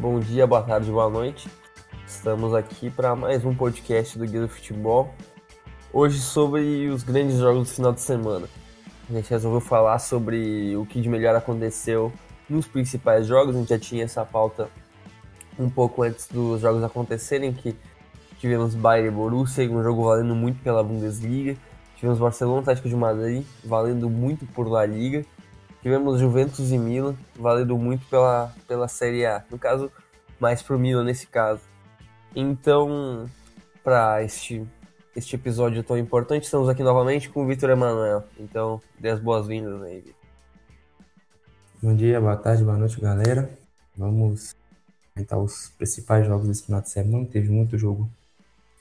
bom dia, boa tarde, boa noite. Estamos aqui para mais um podcast do Guia do Futebol. Hoje sobre os grandes jogos do final de semana. A gente resolveu falar sobre o que de melhor aconteceu nos principais jogos. A gente já tinha essa pauta um pouco antes dos jogos acontecerem, que tivemos Bayern e Borussia, um jogo valendo muito pela Bundesliga. Tivemos Barcelona Atlético de Madrid, valendo muito por La Liga. Tivemos Juventus e Milan, valendo muito pela, pela Série A. No caso, mais pro Milan nesse caso. Então, para este, este episódio tão importante, estamos aqui novamente com o Vitor Emanuel. Então, dê as boas-vindas aí, Vitor. Bom dia, boa tarde, boa noite, galera. Vamos comentar os principais jogos desse final de semana. Teve muito jogo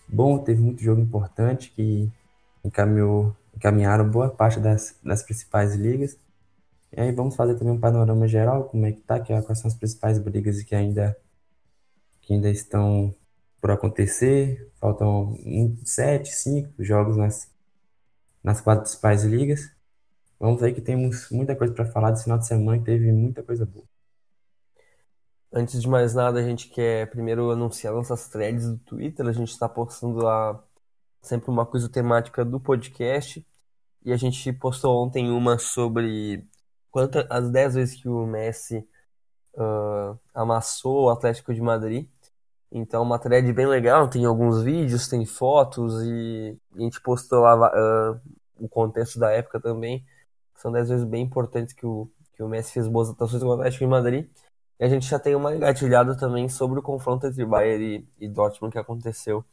bom, teve muito jogo importante que encaminhou, encaminharam boa parte das, das principais ligas. E aí vamos fazer também um panorama geral, como é que tá, que, é, quais são as principais brigas que ainda, que ainda estão por acontecer. Faltam um, sete, cinco jogos nas, nas quatro principais ligas. Vamos aí que temos muita coisa para falar desse final de semana e teve muita coisa boa. Antes de mais nada, a gente quer primeiro anunciar nossas threads do Twitter. A gente está postando lá sempre uma coisa temática do podcast. E a gente postou ontem uma sobre quantas as 10 vezes que o Messi uh, amassou o Atlético de Madrid. Então, uma thread bem legal, tem alguns vídeos, tem fotos e a gente postou lá uh, o contexto da época também. São 10 vezes bem importantes que o, que o Messi fez boas atuações com o Atlético de Madrid. E a gente já tem uma engatilhada também sobre o confronto entre Bayern e, e Dortmund que aconteceu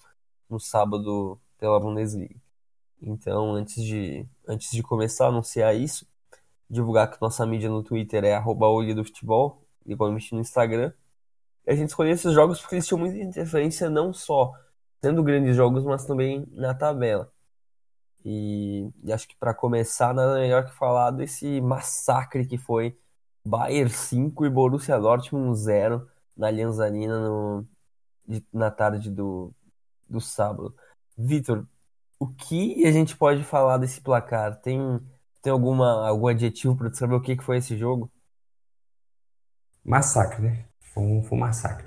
no sábado pela Bundesliga. Então, antes de, antes de começar a anunciar isso, divulgar que nossa mídia no Twitter é arroba do futebol, igualmente no Instagram. E a gente escolheu esses jogos porque eles tinham muita interferência não só tendo grandes jogos, mas também na tabela. E, e acho que para começar, nada melhor que falar desse massacre que foi Bayern 5 e Borussia Dortmund 0 na Allianz no, de, na tarde do, do sábado. Vitor, o que a gente pode falar desse placar? Tem tem alguma, algum adjetivo para descrever o que, que foi esse jogo? Massacre, né? Foi um, foi um massacre.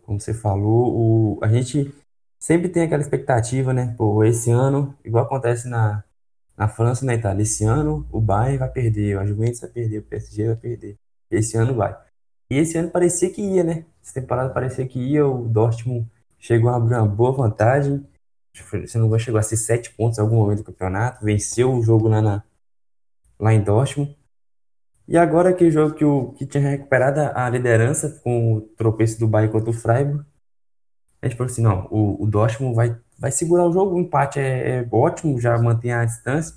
Como você falou, o, a gente sempre tem aquela expectativa, né? Pô, esse ano, igual acontece na, na França e na Itália, esse ano o Bayern vai perder, a Juventus vai perder, o PSG vai perder. Esse ano vai. E esse ano parecia que ia, né? Essa temporada parecia que ia, o Dortmund chegou a abrir uma boa vantagem. Se não chegou a ser sete pontos em algum momento do campeonato, venceu o jogo lá na, lá em Dortmund. E agora jogo que, o, que tinha recuperado a liderança com o tropeço do Bayern contra o Freiburg, a gente falou assim, não, o, o Dortmund vai, vai segurar o jogo, o empate é, é ótimo, já mantém a distância.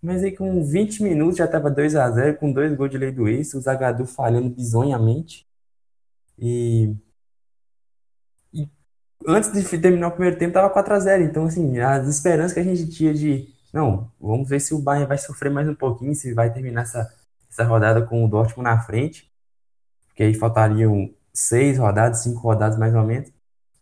Mas aí com 20 minutos já estava 2 a 0 com dois gols de lei do ex, o Zagadou falhando bizonhamente. E, e antes de terminar o primeiro tempo estava 4 a 0 Então, assim, as esperanças que a gente tinha de não, vamos ver se o Bayern vai sofrer mais um pouquinho, se vai terminar essa, essa rodada com o Dortmund na frente, porque aí faltariam seis rodadas, cinco rodadas mais ou menos,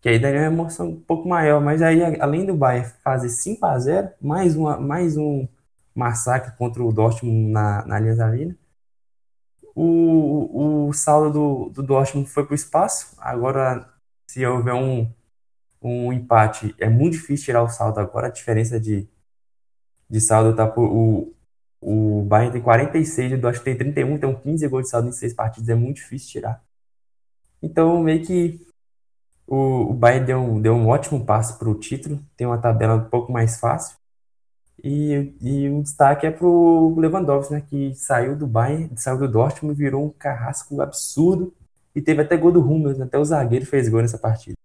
que aí daria uma emoção um pouco maior, mas aí além do Bayern fazer 5 a 0 mais, uma, mais um massacre contra o Dortmund na, na Allianz Arena, o, o saldo do, do Dortmund foi para o espaço, agora se houver um, um empate, é muito difícil tirar o saldo agora, a diferença de de saldo tá por. O, o Bayern tem 46, o Dortmund tem 31, então 15 gols de saldo em 6 partidas, é muito difícil tirar. Então, meio que o, o Bayern deu, deu um ótimo passo para o título, tem uma tabela um pouco mais fácil. E, e o destaque é para o Lewandowski, né, que saiu do Bayern, saiu do Dortmund, virou um carrasco absurdo e teve até gol do Hummels, até o zagueiro fez gol nessa partida.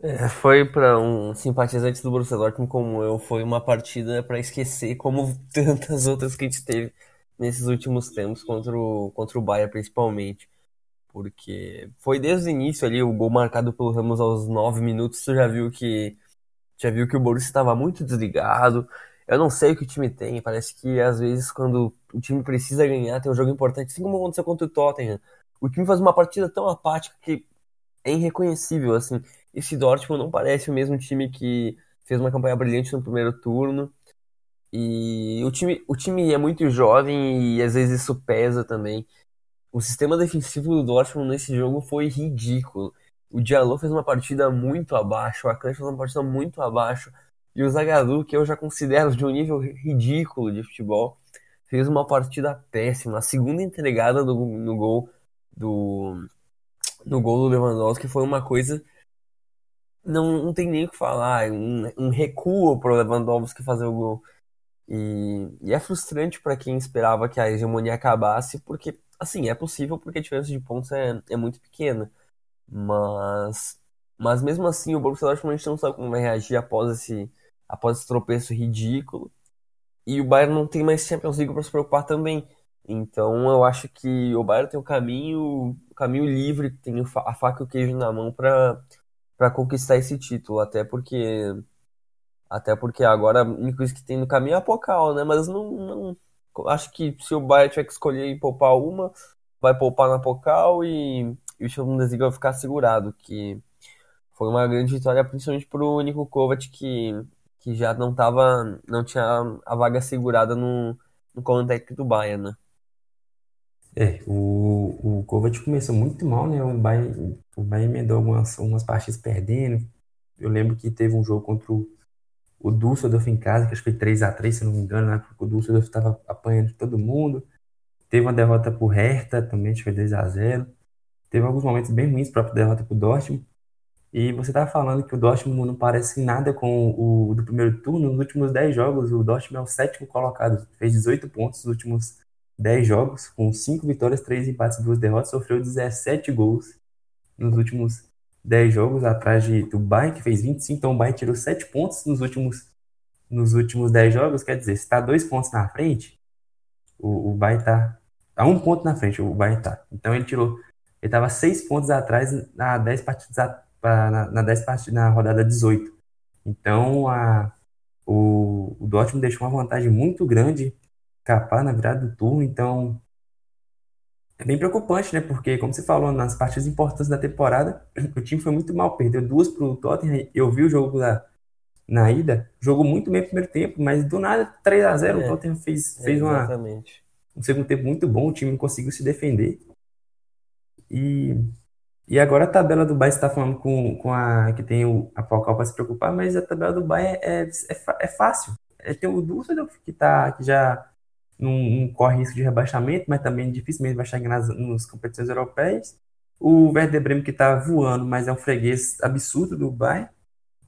É, foi para um simpatizante do Borussia Dortmund como eu, foi uma partida para esquecer, como tantas outras que a gente teve nesses últimos tempos contra o, contra o Bayern principalmente. Porque foi desde o início ali, o gol marcado pelo Ramos aos 9 minutos, tu já viu que já viu que o Borussia estava muito desligado. Eu não sei o que o time tem, parece que às vezes quando o time precisa ganhar, tem um jogo importante, assim como aconteceu contra o Tottenham. O time faz uma partida tão apática que é irreconhecível, assim esse Dortmund não parece o mesmo time que fez uma campanha brilhante no primeiro turno. E o time, o time é muito jovem e às vezes isso pesa também. o sistema defensivo do Dortmund nesse jogo foi ridículo. O Diallo fez uma partida muito abaixo, o Akanji fez uma partida muito abaixo, e o Zagadou, que eu já considero de um nível ridículo de futebol, fez uma partida péssima. A segunda entregada do, no gol do no gol do Lewandowski foi uma coisa não, não tem nem o que falar, um, um recuo para o Lewandowski fazer o gol. E, e é frustrante para quem esperava que a hegemonia acabasse, porque, assim, é possível porque a diferença de pontos é, é muito pequena. Mas, mas mesmo assim, o Borussia Dortmund não sabe como vai reagir após esse, após esse tropeço ridículo. E o Bayern não tem mais Champions League para se preocupar também. Então eu acho que o Bayern tem o caminho, o caminho livre, tem a faca e o queijo na mão para para conquistar esse título, até porque até porque agora a única coisa que tem no caminho é a Pocal, né? Mas não, não acho que se o Bayern tiver que escolher poupar uma, vai poupar na Pocal e, e o League vai ficar segurado, que foi uma grande vitória principalmente pro Nico Kovac que que já não tava não tinha a vaga segurada no no comando técnico do Bayern, né? É, o, o Kovac começou muito mal, né? O Bayern, o Bayern emendou algumas, algumas partidas perdendo. Eu lembro que teve um jogo contra o, o Düsseldorf em casa, que acho que foi 3x3, se não me engano, né? Porque o Düsseldorf estava apanhando todo mundo. Teve uma derrota pro Hertha também, acho que foi 2x0. Teve alguns momentos bem ruins, própria derrota pro Dortmund. E você estava falando que o Dortmund não parece nada com o do primeiro turno. Nos últimos 10 jogos, o Dortmund é o sétimo colocado. Fez 18 pontos nos últimos 10 jogos, com 5 vitórias, 3 empates e 2 derrotas, sofreu 17 gols nos últimos 10 jogos, atrás de, do Bayern, que fez 25, então o Bayern tirou 7 pontos nos últimos, nos últimos 10 jogos, quer dizer, se está 2 pontos na frente, o, o Bayern está a 1 um ponto na frente, o Bayern está. Então ele tirou, ele estava 6 pontos atrás na 10 partidas, na, na, 10 partidas, na rodada 18. Então a, o, o Dortmund deixou uma vantagem muito grande escapar na virada do turno, então é bem preocupante, né? Porque, como você falou, nas partidas importantes da temporada, o time foi muito mal, perdeu duas para o Tottenham. Eu vi o jogo lá na ida, jogou muito bem no primeiro tempo, mas do nada 3 a 0 é, o Tottenham fez, fez uma, um segundo tempo muito bom, o time conseguiu se defender. E, e agora a tabela do Bayern está falando com, com a que tem o, a Pocal para se preocupar, mas a tabela do Bayern é, é, é, é fácil. É, tem o Dusseldorf que, tá, que já não, não, corre risco de rebaixamento, mas também dificilmente vai chegar nas, nas competições europeias. O Werder Bremen que está voando, mas é um freguês absurdo do Bayern.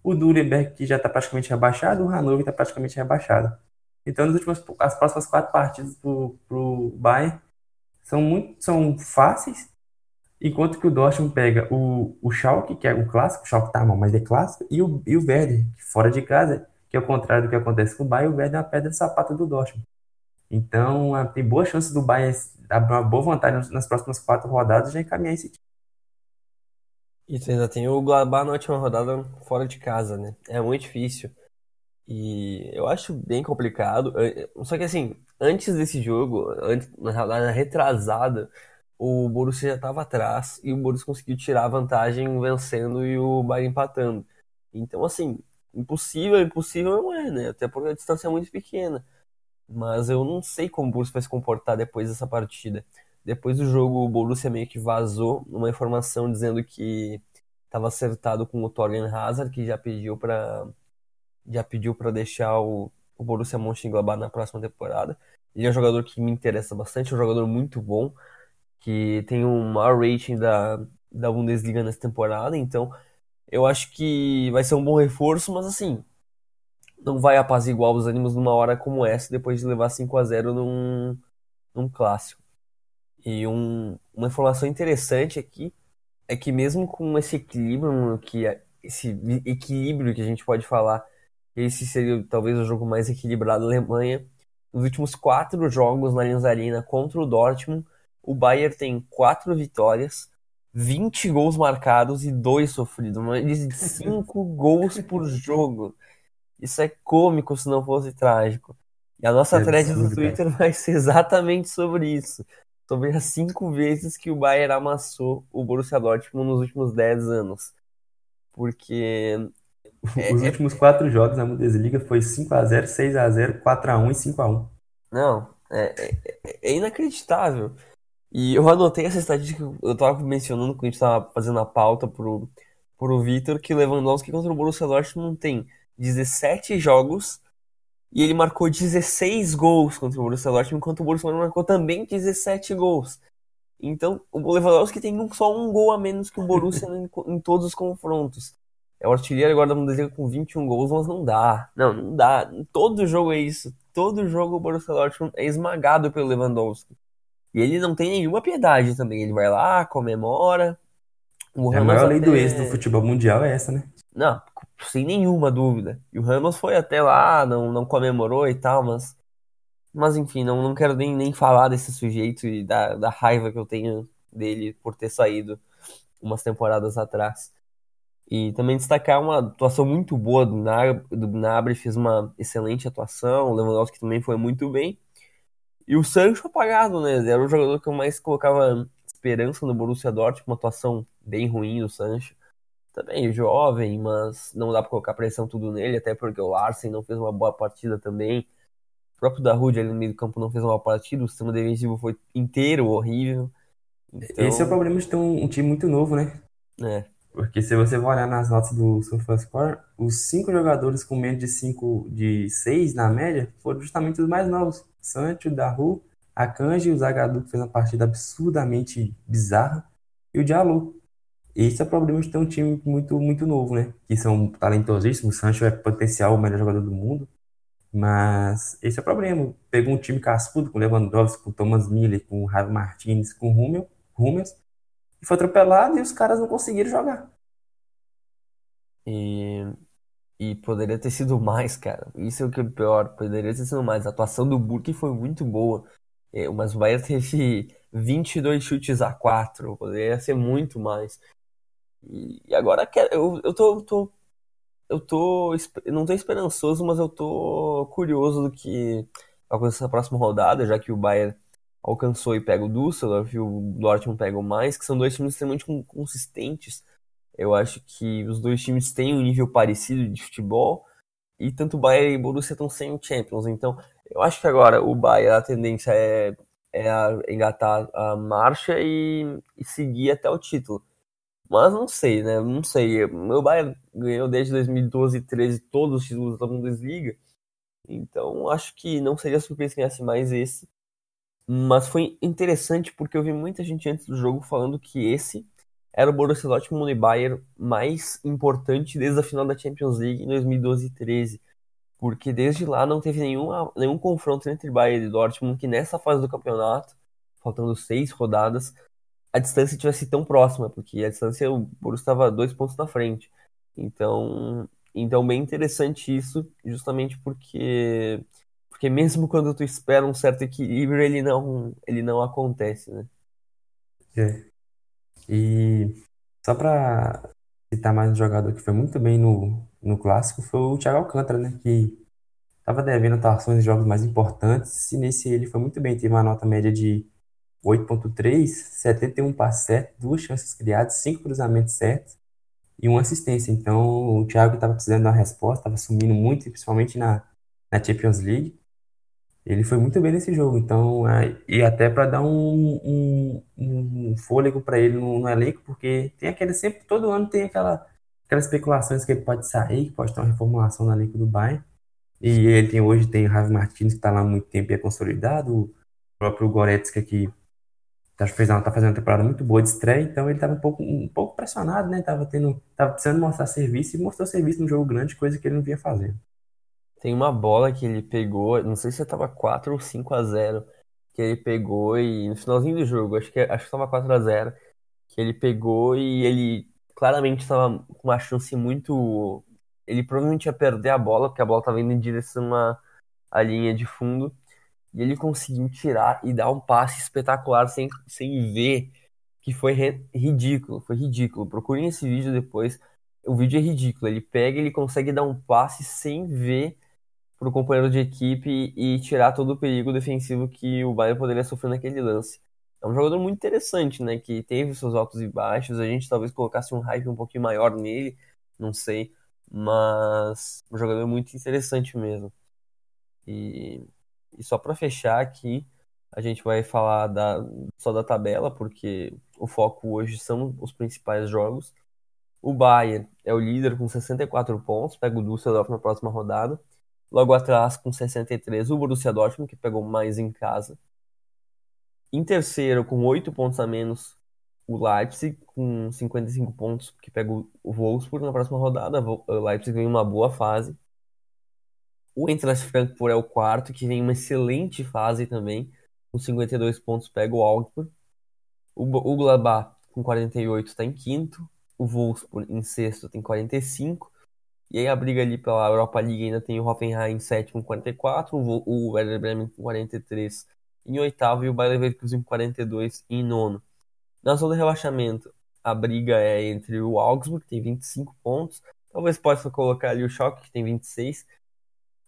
O Nuremberg que já está praticamente rebaixado, o Hannover está praticamente rebaixado. Então, últimas, as próximas quatro partidas para o Bayern são muito são fáceis, enquanto que o Dortmund pega o, o Schalke, que é o clássico, o Schalke tá mal, mas é clássico, e o, e o Werder, fora de casa, que é o contrário do que acontece com o Bayern, o Werder é uma pedra de sapato do Dortmund. Então, tem boa chance do Bayern abrir uma boa vantagem nas próximas quatro rodadas e já encaminhar esse time. E ainda tem o Gladbach na última rodada fora de casa, né? É muito difícil. E eu acho bem complicado. Só que assim, antes desse jogo, antes, na rodada retrasada, o Borussia já estava atrás e o Borussia conseguiu tirar a vantagem vencendo e o Bayern empatando. Então, assim, impossível, impossível não é, né? Até porque a distância é muito pequena. Mas eu não sei como o Borussia vai se comportar depois dessa partida. Depois do jogo, o Borussia meio que vazou uma informação dizendo que estava acertado com o Torgen Hazard, que já pediu para já pediu para deixar o, o Borussia Mönchengladbach na próxima temporada. Ele é um jogador que me interessa bastante, é um jogador muito bom, que tem um maior rating da, da Bundesliga nessa temporada, então eu acho que vai ser um bom reforço, mas assim, não vai apaziguar os ânimos numa hora como essa, depois de levar 5 a 0 num, num clássico. E um, uma informação interessante aqui é que mesmo com esse equilíbrio, que esse equilíbrio que a gente pode falar, esse seria talvez o jogo mais equilibrado da Alemanha. Nos últimos quatro jogos na Allianz Arena contra o Dortmund, o Bayern tem quatro vitórias, 20 gols marcados e dois sofridos, mais de 5 gols por jogo. Isso é cômico se não fosse trágico. E a nossa é thread do Twitter cara. vai ser exatamente sobre isso. Sobre as cinco vezes que o Bayern amassou o Borussia Dortmund nos últimos 10 anos. Porque. É, Os é, últimos quatro jogos na Bundesliga foi 5x0, 6x0, 4x1 e 5x1. Não, é, é, é, inacreditável. E eu anotei essa estatística, eu tava mencionando quando a gente tava fazendo a pauta pro, pro Vitor, que Lewandowski contra o Borussia Dortmund tem 17 jogos e ele marcou 16 gols contra o Borussia Dortmund, enquanto o Borussia marcou também 17 gols. Então, o Lewandowski tem só um gol a menos que o Borussia em, em todos os confrontos. É o artilheiro agora da Bundesliga com 21 gols, mas não dá. Não, não dá. Todo jogo é isso. Todo jogo o Borussia Dortmund é esmagado pelo Lewandowski. E ele não tem nenhuma piedade também. Ele vai lá, comemora. O a maior até... lei do ex do futebol mundial é essa, né? Não, sem nenhuma dúvida. E o Ramos foi até lá, não, não comemorou e tal, mas. Mas enfim, não, não quero nem, nem falar desse sujeito e da, da raiva que eu tenho dele por ter saído umas temporadas atrás. E também destacar uma atuação muito boa do, do Gnabry, fez uma excelente atuação, o Lewandowski também foi muito bem. E o Sancho apagado, né? Era o jogador que eu mais colocava esperança no Borussia Dortmund, uma atuação bem ruim do Sancho. Também jovem, mas não dá para colocar pressão tudo nele, até porque o Larsen não fez uma boa partida também. O próprio Darude ali no meio do campo não fez uma boa partida, o sistema defensivo foi inteiro horrível. Então... Esse é o problema de ter um, um time muito novo, né? É. Porque se você olhar nas notas do SofaScore, os cinco jogadores com menos de cinco, de seis na média foram justamente os mais novos. Sancho, Daru, Akanji, o Zagadou que fez uma partida absurdamente bizarra, e o Diallo. Esse é o problema de ter um time muito, muito novo, né? Que são talentosíssimos. O Sancho é potencial o melhor jogador do mundo. Mas esse é o problema. Pegou um time cascudo com Lewandowski, com Thomas Miller, com Javi Martinez, com Hummel, Hummels, e foi atropelado e os caras não conseguiram jogar. E, e poderia ter sido mais, cara. Isso é o que é pior. Poderia ter sido mais. A atuação do Burke foi muito boa. É, mas o Bahia teve 22 chutes a 4. Poderia ser muito mais. E, agora eu, eu tô, tô eu tô. Não tô esperançoso, mas eu tô curioso do que acontecer na próxima rodada, já que o Bayern alcançou e pega o Düsseldorf e o Dortmund pega o mais, que são dois times extremamente consistentes. Eu acho que os dois times têm um nível parecido de futebol e tanto o Bayern e o Borussia estão sem o Champions. Então, eu acho que agora o Bayern a tendência é, é engatar a marcha e, e seguir até o título. Mas não sei, né? Não sei. O Bayern ganhou desde 2012 e 13 todos os títulos da Bundesliga. Então, acho que não seria surpresa que ganhasse mais esse. Mas foi interessante porque eu vi muita gente antes do jogo falando que esse era o Borussia Dortmund e Bayern mais importante desde a final da Champions League em 2012 e 13. Porque desde lá não teve nenhuma, nenhum confronto entre Bayern e Dortmund que nessa fase do campeonato, faltando seis rodadas, a distância tivesse tão próxima, porque a distância o Borussia estava dois pontos na frente. Então, então bem interessante isso, justamente porque porque mesmo quando tu espera um certo equilíbrio, ele não, ele não acontece, né? É. E só pra citar mais um jogador que foi muito bem no, no clássico foi o Thiago Alcântara, né? Que estava devendo atuações em jogos mais importantes e nesse ele foi muito bem. Teve uma nota média de 8.3, 71 passes certos, duas chances criadas, cinco cruzamentos certos e uma assistência. Então o Thiago estava precisando da resposta, estava sumindo muito, principalmente na, na Champions League ele foi muito bem nesse jogo. Então, é, e até para dar um, um, um fôlego para ele no, no, elenco, porque tem aquele sempre, todo ano tem aquela, aquelas especulações que ele pode sair, que pode ter uma reformulação no elenco do Bayern. E ele tem hoje tem o Javi Martins que está lá há muito tempo e é consolidado, o próprio Goretzka que tá, fez uma, tá fazendo uma temporada muito boa de estreia, então ele estava um pouco, um pouco pressionado, né? Tava tendo, tava precisando mostrar serviço e mostrou serviço no jogo grande, coisa que ele não vinha fazendo. Tem uma bola que ele pegou, não sei se tava 4 ou 5 a 0 que ele pegou e no finalzinho do jogo, acho que acho que tava 4 a 0 que ele pegou e ele claramente estava com uma chance muito ele provavelmente ia perder a bola, porque a bola estava indo em direção à, à linha de fundo, e ele conseguiu tirar e dar um passe espetacular sem, sem ver, que foi ridículo, foi ridículo. Procurem esse vídeo depois, o vídeo é ridículo, ele pega ele consegue dar um passe sem ver para o companheiro de equipe e tirar todo o perigo defensivo que o Bayern poderia sofrer naquele lance. É um jogador muito interessante, né? Que teve seus altos e baixos. A gente talvez colocasse um hype um pouquinho maior nele, não sei. Mas um jogador muito interessante mesmo. E, e só para fechar aqui, A gente vai falar da, só da tabela, porque o foco hoje são os principais jogos. O Bayern é o líder com 64 pontos, pega o Düsseldorf na próxima rodada. Logo atrás, com 63, o Borussia Dortmund, que pegou mais em casa. Em terceiro, com 8 pontos a menos, o Leipzig, com 55 pontos, que pega o Wolfsburg na próxima rodada. O Leipzig vem em uma boa fase. O Eintracht Frankfurt é o quarto, que vem em uma excelente fase também. Com 52 pontos, pega o Augsburg. O, o Gladbach, com 48, está em quinto. O Wolfsburg, em sexto, tem 45. E aí a briga ali pela Europa League ainda tem o Hoffenheim em sétimo com 44, o Werder Bremen com 43 em oitavo e o Bayer Leverkusen com 42 em nono. Na zona de rebaixamento, a briga é entre o Augsburg, que tem 25 pontos, talvez possa colocar ali o Schalke, que tem 26,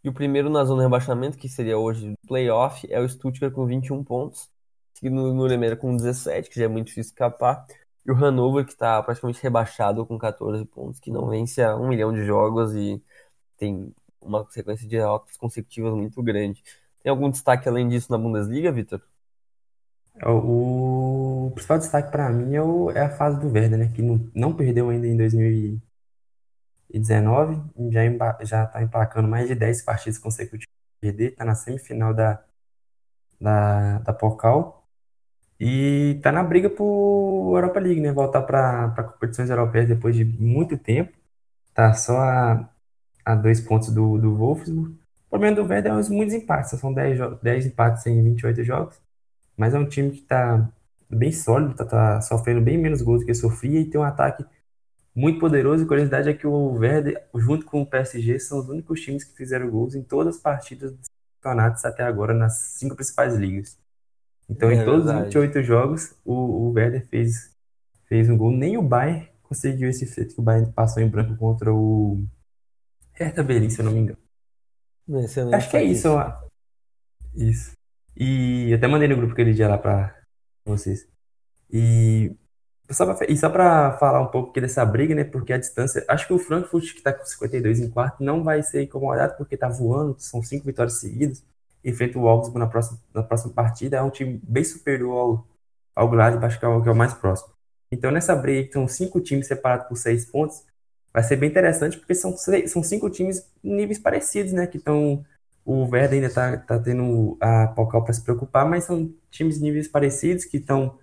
e o primeiro na zona de rebaixamento, que seria hoje o playoff, é o Stuttgart com 21 pontos, seguido no Nuremberg com 17, que já é muito difícil escapar, e o Hannover, que está praticamente rebaixado com 14 pontos, que não vence a um milhão de jogos e tem uma sequência de derrotas consecutivas muito grande. Tem algum destaque além disso na Bundesliga, Vitor? É, o, principal destaque para mim é, é, a fase do Werder, né? Que não, não perdeu ainda em 2019, já, já tá empacando mais de 10 partidas consecutivas perder, tá na semifinal da, da, da Pokal. E tá na briga por Europa League, né? Voltar para competições europeias depois de muito tempo. Tá só a, a dois pontos do, do Wolfsburg. O problema do Werder é muitos empates. São 10, 10 empates em 28 jogos. Mas é um time que tá bem sólido, tá, tá sofrendo bem menos gols do que sofria e tem um ataque muito poderoso. E curiosidade é que o Werder, junto com o PSG, são os únicos times que fizeram gols em todas as partidas dos campeonatos até agora nas cinco principais ligas. Então, é em todos verdade. os 28 jogos, o, o Werder fez, fez um gol. Nem o Bayern conseguiu esse feito que o Bayern passou em branco contra o Hertha Berlin, se eu não me engano. Acho que é isso. Isso. E até mandei no grupo aquele dia lá pra vocês. E só pra, e só pra falar um pouco aqui dessa briga, né? Porque a distância. Acho que o Frankfurt, que tá com 52 em quarto, não vai ser incomodado porque tá voando, são cinco vitórias seguidas enfrenta o Augsburg na próxima, na próxima partida. É um time bem superior ao, ao Gladbach, que é o, que é o mais próximo. Então, nessa briga, que são cinco times separados por seis pontos, vai ser bem interessante, porque são, são cinco times níveis parecidos, né? Que estão. O Werder ainda está tá tendo a Pokal para se preocupar, mas são times níveis parecidos que estão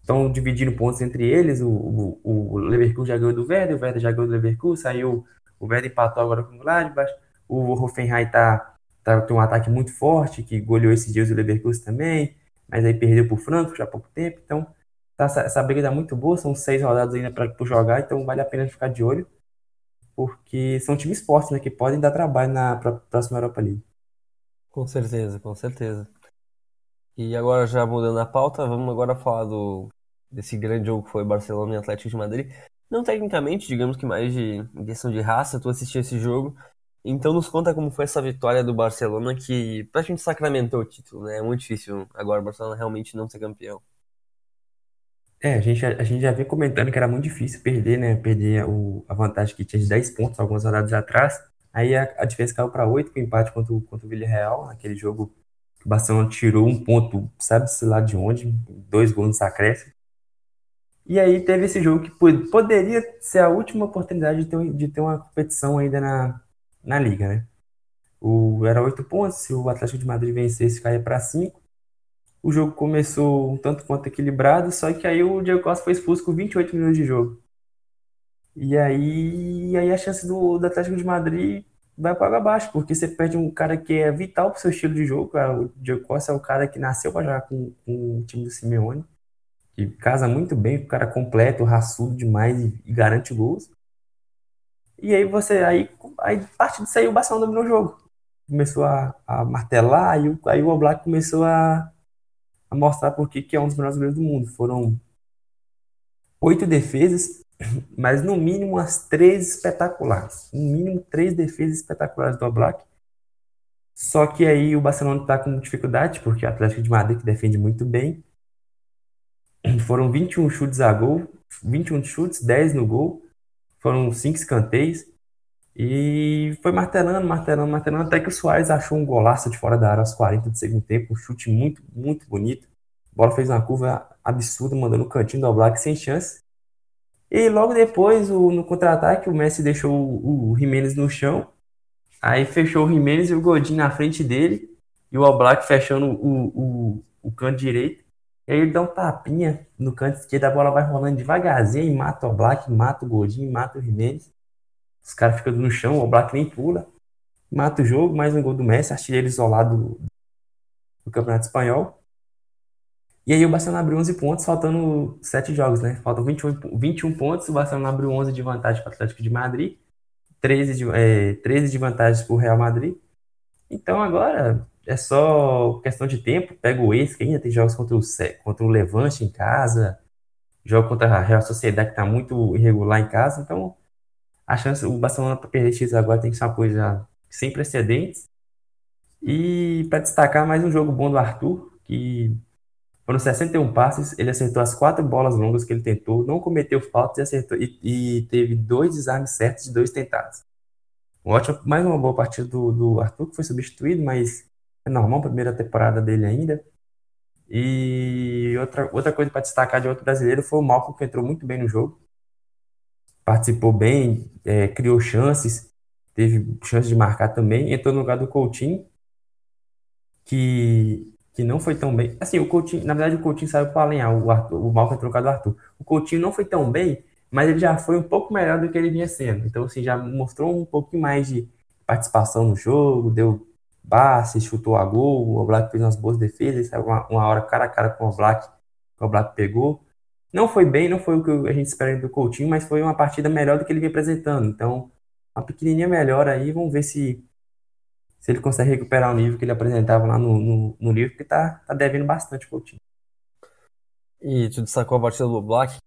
estão dividindo pontos entre eles. O, o, o Leverkusen já ganhou do Werder, o Werder já ganhou do Leverkusen, saiu o Werder empatou agora com o Gladbach, o Hoffenheim está tá, tem um ataque muito forte, que goleou esses dias o Leverkusen também, mas aí perdeu por Frankfurt há pouco tempo, então tá, essa, essa briga tá muito boa, são seis rodadas ainda para jogar, então vale a pena ficar de olho, porque são times fortes, né, que podem dar trabalho na próxima Europa League. Com certeza, com certeza. E agora já mudando a pauta, vamos agora falar do desse grande jogo que foi Barcelona e Atlético de Madrid. Não tecnicamente, digamos que mais de questão de raça, tu assistiu esse jogo. Então nos conta como foi essa vitória do Barcelona que praticamente sacramentou o título, né? É muito difícil agora o Barcelona realmente não ser campeão. É, a gente, a gente já vem comentando que era muito difícil perder, né? Perder o, a vantagem que tinha de 10 pontos algumas rodadas atrás. Aí a, a diferença caiu para 8 com o empate contra, o, contra o Villarreal, naquele jogo o Barcelona tirou um ponto, sabe-se lá de onde, dois gols no acréscimo. E aí teve esse jogo que poderia ser a última oportunidade de ter, de ter uma competição ainda na, na liga, né? O, era oito pontos, se o Atlético de Madrid vencesse, caía para cinco. O jogo começou um tanto quanto equilibrado, só que aí o Diego Costa foi expulso com 28 minutos de jogo. E aí, aí a chance do, do Atlético de Madrid vai para abaixo, porque você perde um cara que é vital para o seu estilo de jogo. O Diego Costa é o cara que nasceu para jogar com, com, o time do Simeone, que casa muito bem, o cara completo, raçudo demais e, e garante gols. E aí você, aí, aí a partir disso aí o Barcelona dominou o jogo. Começou a, a martelar, aí, aí o Oblak começou a, a mostrar por que é um dos melhores goleiros do mundo. Foram oito defesas, mas no mínimo as três espetaculares. No mínimo três defesas espetaculares do Oblak. Só que aí o Barcelona está com dificuldade, porque o Atlético de Madrid que defende muito bem. Foram 21 chutes a gol, 21 chutes, 10 no gol. Foram cinco escanteios. E foi martelando, martelando, martelando, até que o Soares achou um golaço de fora da área aos 40 do segundo tempo, um chute muito, muito bonito. A bola fez uma curva absurda, mandando o cantinho do Black sem chance. E logo depois, o, no contra-ataque, o Messi deixou o, o Jimenez no chão. Aí fechou o Jimenez e o Godin na frente dele. E o Oblak fechando o, o, o canto direito. E aí ele dá um tapinha no canto esquerdo, a bola vai rolando devagarzinho e mata o Oblak, mata o Godin, mata o Jimenez. Os caras ficam no chão, o Oblak nem pula. Mata o jogo, mais um gol do Messi, artilheiro isolado do, do Campeonato Espanhol. E aí o Barcelona abriu 11 pontos, faltando 7 jogos, né? Faltam 21, 21 pontos, o Barcelona abriu 11 de vantagem para o Atlético de Madrid, 13 de, é, 13 de vantagem para o Real Madrid. Então agora é só questão de tempo, pega o ex, que ainda tem jogos contra o, contra o Levante em casa, jogo contra a Real Sociedade que está muito irregular em casa, então a chance, o Barcelona para perder X agora tem que ser uma coisa sem precedentes. E para destacar mais um jogo bom do Arthur, que foram 61 passes, ele acertou as quatro bolas longas que ele tentou, não cometeu faltas e acertou e, e teve dois desarmes certos de dois tentados. Um ótimo, mais uma boa partida do, do Arthur, que foi substituído, mas é normal, primeira temporada dele ainda. E outra, outra coisa para destacar de outro brasileiro foi o Malcolm, que entrou muito bem no jogo. Participou bem, é, criou chances, teve chance de marcar também. Entrou no lugar do Coutinho, que que não foi tão bem. Assim, o Coutinho, na verdade, o Coutinho saiu para alinhar o Arthur, o Malcom trocado do Arthur. O Coutinho não foi tão bem, mas ele já foi um pouco melhor do que ele vinha sendo. Então, assim, já mostrou um pouquinho mais de participação no jogo, deu passe, chutou a gol, o Black fez umas boas defesas, saiu uma, uma hora cara a cara com o Black, o Black pegou. Não foi bem, não foi o que a gente espera do Coutinho, mas foi uma partida melhor do que ele vinha apresentando. Então, uma pequenininha melhor aí, vamos ver se se ele consegue recuperar o nível que ele apresentava lá no, no, no livro, porque tá, tá devendo bastante pro time. E tu destacou a partida do Black,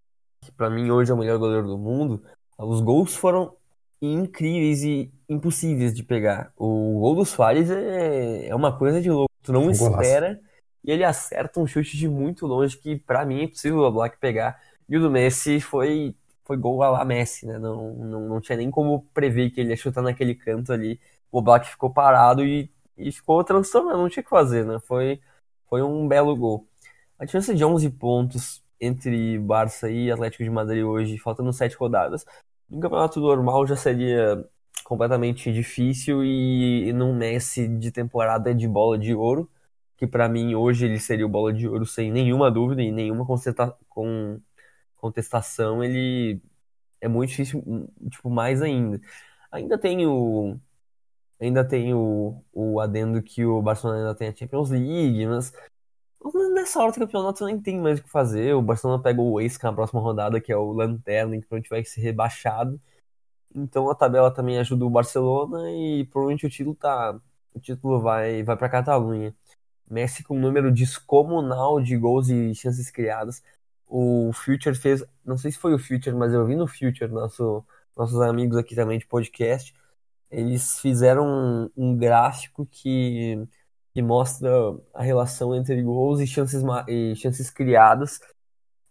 que pra mim hoje é o melhor goleiro do mundo. Os gols foram incríveis e impossíveis de pegar. O gol do Soares é, é uma coisa de louco. Tu não um espera golaço. e ele acerta um chute de muito longe que para mim é impossível o Black pegar. E o do Messi foi, foi gol a lá Messi, né? Não, não, não tinha nem como prever que ele ia chutar naquele canto ali o Black ficou parado e, e ficou transtornando, não tinha o que fazer, né? Foi, foi um belo gol. A diferença de 11 pontos entre Barça e Atlético de Madrid hoje, faltando 7 rodadas, no campeonato normal já seria completamente difícil e, e num Messi de temporada de bola de ouro, que para mim hoje ele seria o bola de ouro sem nenhuma dúvida e nenhuma com contestação, ele é muito difícil, tipo, mais ainda. Ainda tem o, Ainda tem o, o adendo que o Barcelona ainda tem a Champions League, mas nessa hora do campeonato nem tem mais o que fazer. O Barcelona pega o Ace na próxima rodada, que é o Lanterna, que provavelmente vai ser rebaixado. Então a tabela também ajuda o Barcelona e provavelmente o título tá. O título vai, vai para Catalunha. Messi com um número descomunal de gols e chances criadas. O Future fez. Não sei se foi o Future, mas eu vi no Future, nosso, nossos amigos aqui também de podcast eles fizeram um, um gráfico que, que mostra a relação entre gols e chances, e chances criadas.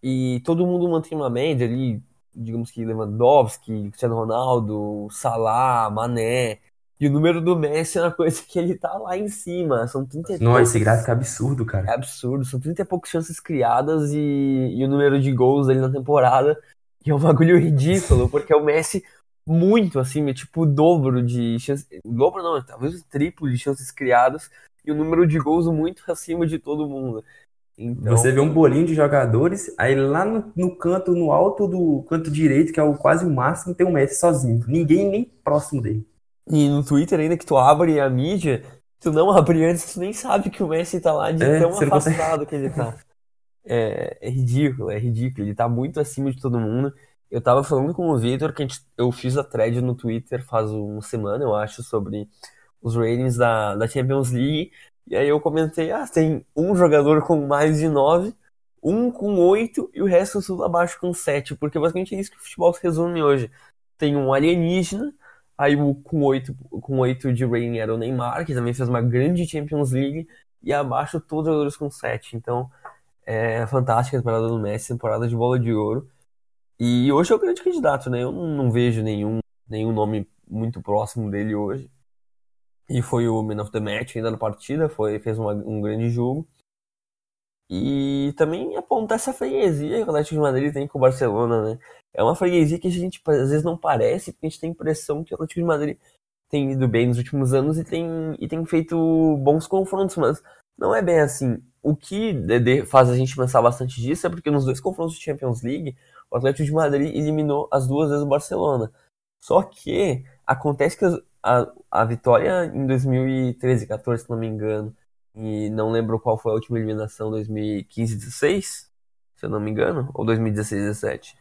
E todo mundo mantém uma média ali, digamos que Lewandowski, Cristiano Ronaldo, Salah, Mané. E o número do Messi é uma coisa que ele tá lá em cima. São 30 Não, poucos... esse gráfico é absurdo, cara. É absurdo. São 30 e poucas chances criadas e, e o número de gols ali na temporada. E é um bagulho ridículo, porque o Messi muito acima, tipo o dobro de chances. O dobro não, talvez o triplo de chances criadas e o número de gols muito acima de todo mundo. Então... Você vê um bolinho de jogadores, aí lá no, no, canto, no alto do canto direito, que é o quase o máximo, tem o Messi sozinho. Ninguém nem próximo dele. E no Twitter ainda que tu abre a mídia, tu não abre antes, tu nem sabe que o Messi tá lá de é, tão afastado consegue... que ele tá. É, é ridículo, é ridículo. Ele tá muito acima de todo mundo. Eu tava falando com o Victor que gente, eu fiz a thread no Twitter faz uma semana, eu acho, sobre os ratings da, da Champions League. E aí eu comentei, ah, tem um jogador com mais de 9, um com 8 e o resto tudo abaixo com 7. Porque basicamente é isso que o futebol se resume hoje. Tem um alienígena, aí o com 8, com 8 de rating era o Neymar, que também fez uma grande Champions League, e abaixo todos os jogadores com 7. Então é fantástica a temporada do Messi, temporada de bola de ouro. E hoje é o grande candidato, né? Eu não, não vejo nenhum, nenhum nome muito próximo dele hoje. E foi o Man of the Match ainda na partida, foi, fez uma, um grande jogo. E também apontar essa freguesia que o Atlético de Madrid tem com o Barcelona, né? É uma freguesia que a gente às vezes não parece, porque a gente tem a impressão que o Atlético de Madrid tem ido bem nos últimos anos e tem, e tem feito bons confrontos, mas não é bem assim. O que faz a gente pensar bastante disso é porque nos dois confrontos de Champions League, o Atlético de Madrid eliminou as duas vezes o Barcelona. Só que acontece que a, a vitória em 2013 14, se não me engano, e não lembro qual foi a última eliminação, 2015 16, se eu não me engano, ou 2016 17.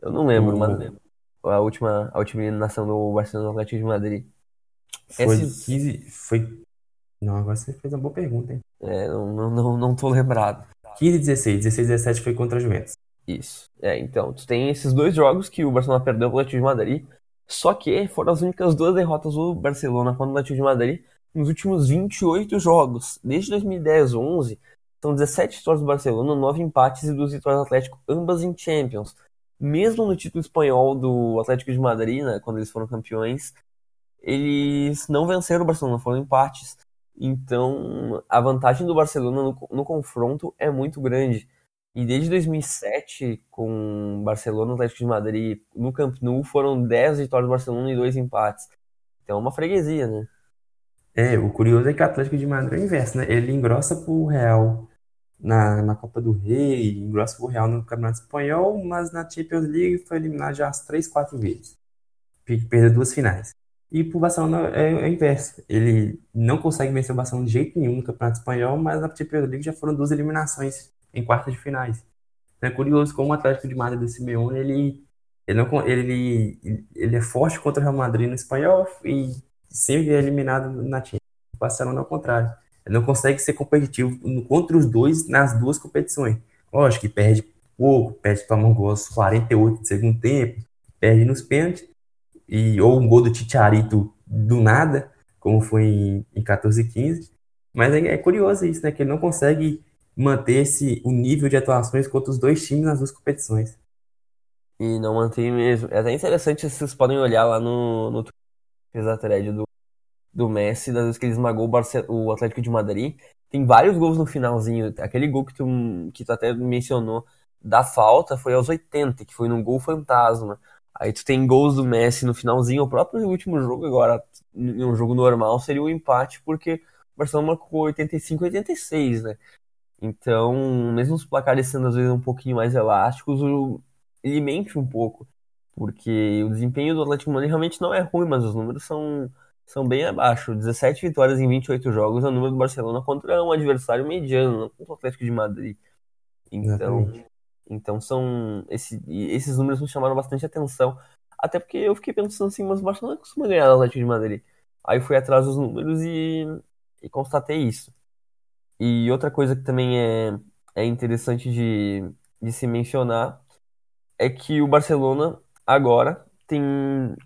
Eu não lembro, mas lembro. A última, a última eliminação do Barcelona Atlético de Madrid. Foi Esses... 15. Foi. Não, agora você fez uma boa pergunta, hein? É, não, não, não, não tô lembrado. 15 16. 16 17 foi contra a Juventus. Isso. É, então, tu tem esses dois jogos que o Barcelona perdeu pro Atlético de Madrid. Só que foram as únicas duas derrotas do Barcelona contra o Atlético de Madrid nos últimos 28 jogos. Desde 2010 11, são 17 vitórias do Barcelona, 9 empates e 2 vitórias do Atlético, ambas em Champions. Mesmo no título espanhol do Atlético de Madrid, né, quando eles foram campeões, eles não venceram o Barcelona, foram empates. Então, a vantagem do Barcelona no, no confronto é muito grande. E desde 2007, com Barcelona Atlético de Madrid no Camp Nou, foram 10 vitórias do Barcelona e 2 empates. Então é uma freguesia, né? É, o curioso é que o Atlético de Madrid é o inverso, né? Ele engrossa pro Real na, na Copa do Rei, engrossa pro Real no Campeonato Espanhol, mas na Champions League foi eliminado já as três, quatro vezes. Perdeu duas finais. E pro Barcelona é, é o inverso. Ele não consegue vencer o Barcelona de jeito nenhum no Campeonato Espanhol, mas na Champions League já foram duas eliminações em quartas de finais. Então é curioso como o Atlético de Madrid do Simeone, ele, ele, não, ele, ele é forte contra o Real Madrid no Espanhol e sempre é eliminado na Champions. O Barcelona ao contrário. Ele não consegue ser competitivo contra os dois nas duas competições. Lógico que perde pouco, perde para um gol aos 48 de segundo tempo, perde nos pênaltis, e, ou um gol do Ticharito do nada, como foi em, em 14 e 15. Mas é, é, curioso isso, né? Que ele não consegue manter esse, o nível de atuações contra os dois times nas duas competições. E não mantém mesmo. É até interessante, vocês podem olhar lá no, no do, do Messi, das vezes que ele esmagou o, o Atlético de Madrid. Tem vários gols no finalzinho. Aquele gol que tu, que tu até mencionou da falta foi aos 80, que foi num gol fantasma. Aí tu tem gols do Messi no finalzinho. O próprio último jogo agora, em um jogo normal, seria o um empate, porque o Barcelona marcou 85 86, né? Então, mesmo os placares sendo às vezes um pouquinho mais elásticos, ele mente um pouco. Porque o desempenho do Atlético Madrid realmente não é ruim, mas os números são, são bem abaixo. 17 vitórias em 28 jogos é o número do Barcelona contra um adversário mediano, não contra o Atlético de Madrid. Então, então são. Esse, esses números me chamaram bastante atenção. Até porque eu fiquei pensando assim, mas o Barcelona costuma ganhar o Atlético de Madrid. Aí fui atrás dos números e, e constatei isso. E outra coisa que também é, é interessante de, de se mencionar é que o Barcelona agora tem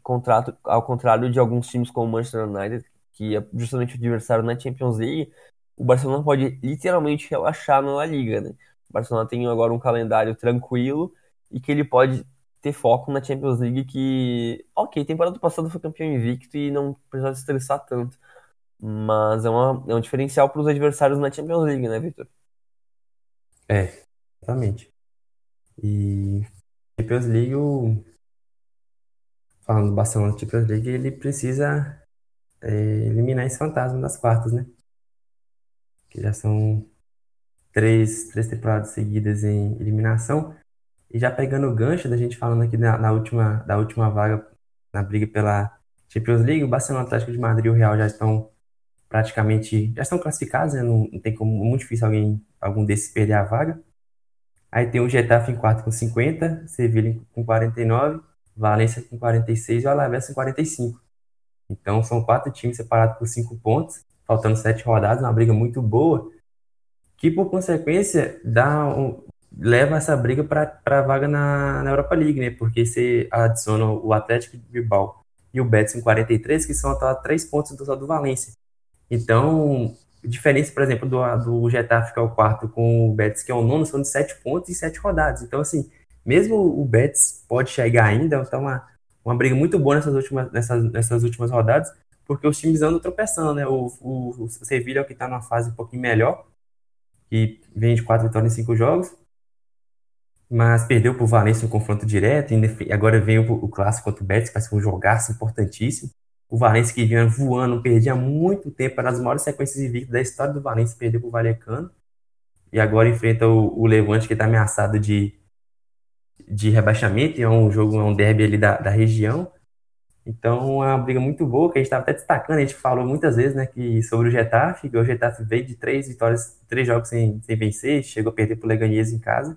contrato, ao contrário de alguns times como o Manchester United, que é justamente o adversário na Champions League, o Barcelona pode literalmente relaxar na La Liga, né? O Barcelona tem agora um calendário tranquilo e que ele pode ter foco na Champions League que, ok, temporada passada foi campeão invicto e não precisava estressar tanto. Mas é, uma, é um diferencial para os adversários na Champions League, né, Victor? É, exatamente. E Champions League, o falando do Barcelona Champions League, ele precisa é, eliminar esse fantasma das quartas, né? Que já são três, três temporadas seguidas em eliminação. E já pegando o gancho da gente falando aqui na, na última, da última vaga na briga pela Champions League, o Barcelona, Atlético de Madrid e o Real já estão praticamente, já estão classificados, né? não, não tem como, muito difícil alguém, algum desses perder a vaga. Aí tem o Getafe em quarto com 50, Sevilha com 49, Valência com 46 e o Alavés com 45. Então são quatro times separados por cinco pontos, faltando sete rodadas, uma briga muito boa, que por consequência dá um, leva essa briga para a vaga na, na Europa League, né? Porque você adiciona o Atlético de Bilbao e o Betis em 43, que são até três pontos do, do Valência. Então, diferença, por exemplo, do, do Getafe, que é o quarto, com o Betis, que é o nono, são de sete pontos e sete rodadas. Então, assim, mesmo o Betis pode chegar ainda, então uma, uma briga muito boa nessas últimas, nessas, nessas últimas rodadas, porque os times andam tropeçando, né? O, o, o Sevilla é o que está numa fase um pouquinho melhor, que vem de quatro vitórias em cinco jogos, mas perdeu para o Valencia no confronto direto, e agora vem o, o clássico contra o Betis, que vai ser um jogaço importantíssimo. O Valencia que vinha voando, perdia muito tempo, era as maiores sequências invictas da história do Valencia, perdeu para o Valecano, e agora enfrenta o, o Levante, que está ameaçado de, de rebaixamento, é um jogo, é um derby ali da, da região, então é uma briga muito boa, que a gente estava até destacando, a gente falou muitas vezes, né, que sobre o Getafe, que o Getafe veio de três vitórias, três jogos sem, sem vencer, chegou a perder para o Leganés em casa,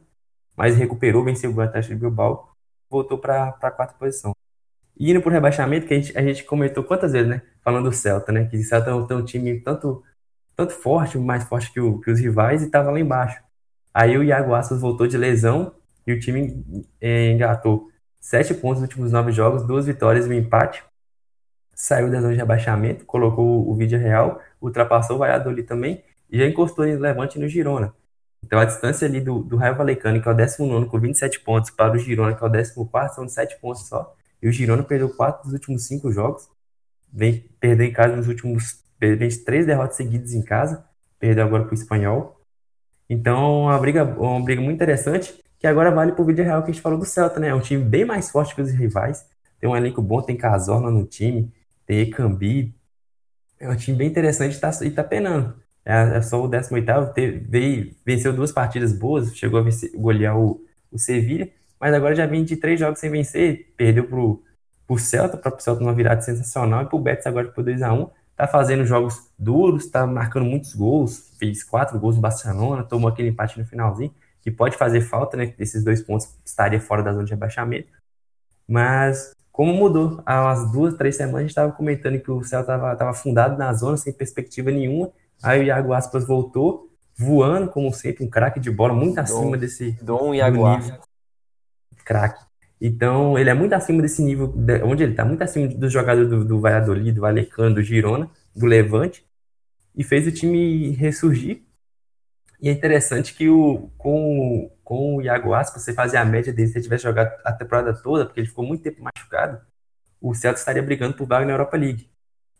mas recuperou, venceu o Atlético de Bilbao, voltou para a quarta posição. E indo o rebaixamento, que a gente, a gente comentou quantas vezes, né, falando do Celta, né, que o Celta tem um time tanto, tanto forte, mais forte que, o, que os rivais, e estava lá embaixo. Aí o Iago Aspas voltou de lesão, e o time eh, engatou Sete pontos nos últimos nove jogos, duas vitórias e um empate. Saiu da zona de rebaixamento, colocou o vídeo real, ultrapassou o Valladolid também e já encostou em Levante no Girona. Então a distância ali do, do Raio Valecano, que é o 19 com 27 pontos, para o Girona, que é o 14, são de 7 pontos só. E o Girona perdeu 4 dos últimos 5 jogos. Vem perder em casa nos últimos. Vem três derrotas seguidas em casa. Perdeu agora para o Espanhol. Então, uma briga, uma briga muito interessante que agora vale pro vídeo real que a gente falou do Celta, né? É um time bem mais forte que os rivais. Tem um elenco bom, tem Cazorla no time, tem Ekambi. É um time bem interessante e tá, e tá penando. É, é só o 18 veio, venceu duas partidas boas, chegou a vencer, golear o, o Sevilha, mas agora já vem de três jogos sem vencer, perdeu pro, pro Celta, para o Celta numa virada sensacional, e pro Betis agora por 2x1. Tá fazendo jogos duros, tá marcando muitos gols, fez quatro gols no Barcelona, tomou aquele empate no finalzinho que pode fazer falta, né? Esses dois pontos estaria fora da zona de rebaixamento. Mas como mudou? Há umas duas, três semanas a gente estava comentando que o Celta estava fundado na zona, sem perspectiva nenhuma. Aí o Iago Aspas voltou, voando, como sempre, um craque de bola, muito acima Dom, desse. Dom Iago Aspas. Craque. Então, ele é muito acima desse nível, onde ele está, muito acima dos jogadores do, do Valladolid, do Valecano, do Girona, do Levante, e fez o time ressurgir e é interessante que o, com, com o Iago Aspas, você fazia a média dele, se ele tivesse jogado a temporada toda, porque ele ficou muito tempo machucado, o Celtic estaria brigando por vaga na Europa League.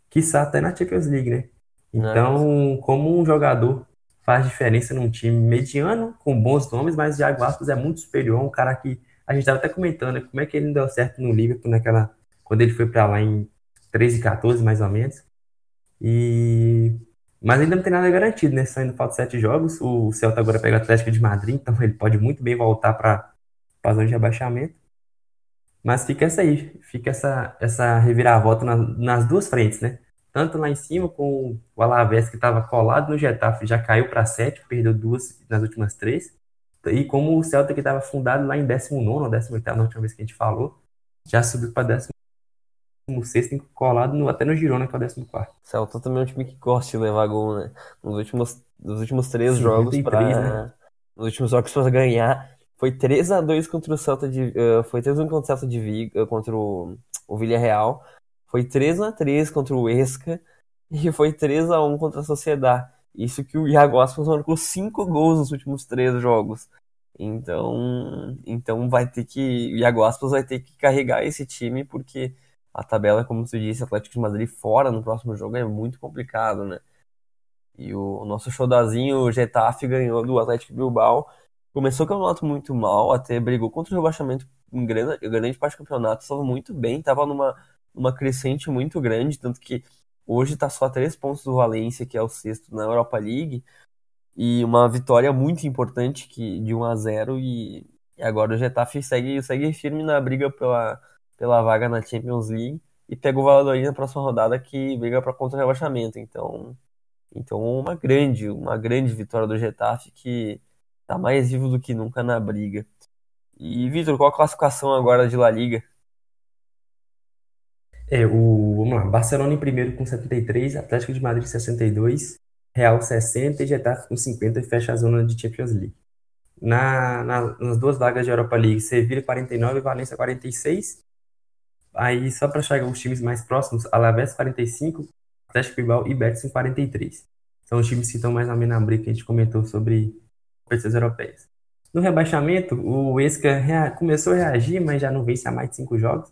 Quiçá até na Champions League, né? Então, como um jogador faz diferença num time mediano, com bons nomes, mas o Iago Aspas é muito superior, um cara que a gente estava até comentando, né, como é que ele não deu certo no Liverpool naquela quando ele foi para lá em 13 e 14 mais ou menos. E mas ainda não tem nada garantido, né? Saindo falta sete jogos. O Celta agora pega o Atlético de Madrid, então ele pode muito bem voltar para a zona de rebaixamento. Mas fica essa aí, fica essa, essa reviravolta na, nas duas frentes, né? Tanto lá em cima com o Alavés, que estava colado no Getafe, já caiu para sete, perdeu duas nas últimas três. E como o Celta, que estava fundado lá em 19 ou 18, na última vez que a gente falou, já subiu para 18 sexto colado no, até no Girona, que é o décimo quarto. Celta também é um time que gosta de levar gol, né? Nos últimos, nos últimos três Sim, jogos para né? Nos últimos jogos para ganhar. Foi 3 a 2 contra o Celta de. Uh, foi 3 a 1 contra o Celta de Vigo, uh, contra o, o Villarreal. Foi 3 a 3 contra o Esca. E foi 3 a 1 contra a Sociedade. Isso que o Iago Aspas marcou 5 gols nos últimos três jogos. Então, então vai ter que. O Iago Aspas vai ter que carregar esse time, porque a tabela, como você disse, Atlético de Madrid fora no próximo jogo é muito complicado, né? E o, nosso showdazinho, o Getafe, ganhou do Atlético Bilbao. Começou o campeonato muito mal, até brigou contra o rebaixamento em grande, grande parte do campeonato, estava muito bem, estava numa, numa crescente muito grande, tanto que hoje está só a três pontos do Valência, que é o sexto na Europa League, e uma vitória muito importante que de 1 a 0 e, e agora o Getafe segue, segue firme na briga pela, pela vaga na Champions League e pega o Valladolid na próxima rodada que briga para contra o rebaixamento. Então, então uma grande, uma grande vitória do Getafe que está mais vivo do que nunca na briga. E Vitor, qual a classificação agora de La Liga? É, o, vamos lá, Barcelona em primeiro com 73, Atlético de Madrid 62, Real 60 e Getafe com 50 e fecha a zona de Champions League. Na, na, nas duas vagas de Europa League, Sevilla 49 e Valência 46. Aí, só para chegar os times mais próximos, Alavés 45, Atlético Bilbao e Betis 43. São os times que estão mais na briga que a gente comentou sobre competições europeias. No rebaixamento, o Esca começou a reagir, mas já não vence há mais de cinco jogos.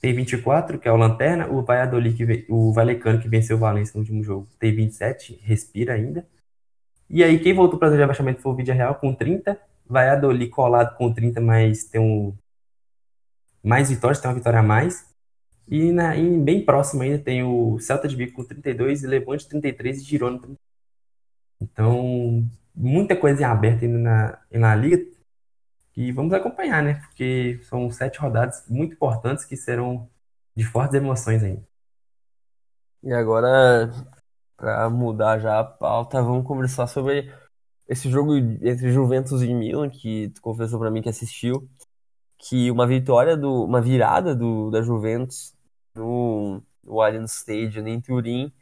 Tem 24, que é o Lanterna. O Valladolid, que, o Valecano, que venceu o Valência no último jogo, tem 27, respira ainda. E aí, quem voltou para o de abaixamento foi o Vídeo Real com 30. Valladolid colado com 30, mas tem um mais vitórias, tem uma vitória a mais. E na, em, bem próximo ainda tem o Celta de Vigo com 32, Levante 33 e Girona 30. Então, muita coisa em aberto ainda na, na Liga. E vamos acompanhar, né? Porque são sete rodadas muito importantes que serão de fortes emoções ainda. E agora, para mudar já a pauta, vamos conversar sobre esse jogo entre Juventus e Milan, que tu confessou para mim que assistiu, que uma vitória, do, uma virada do, da Juventus no, no Allianz Stadium em Turim,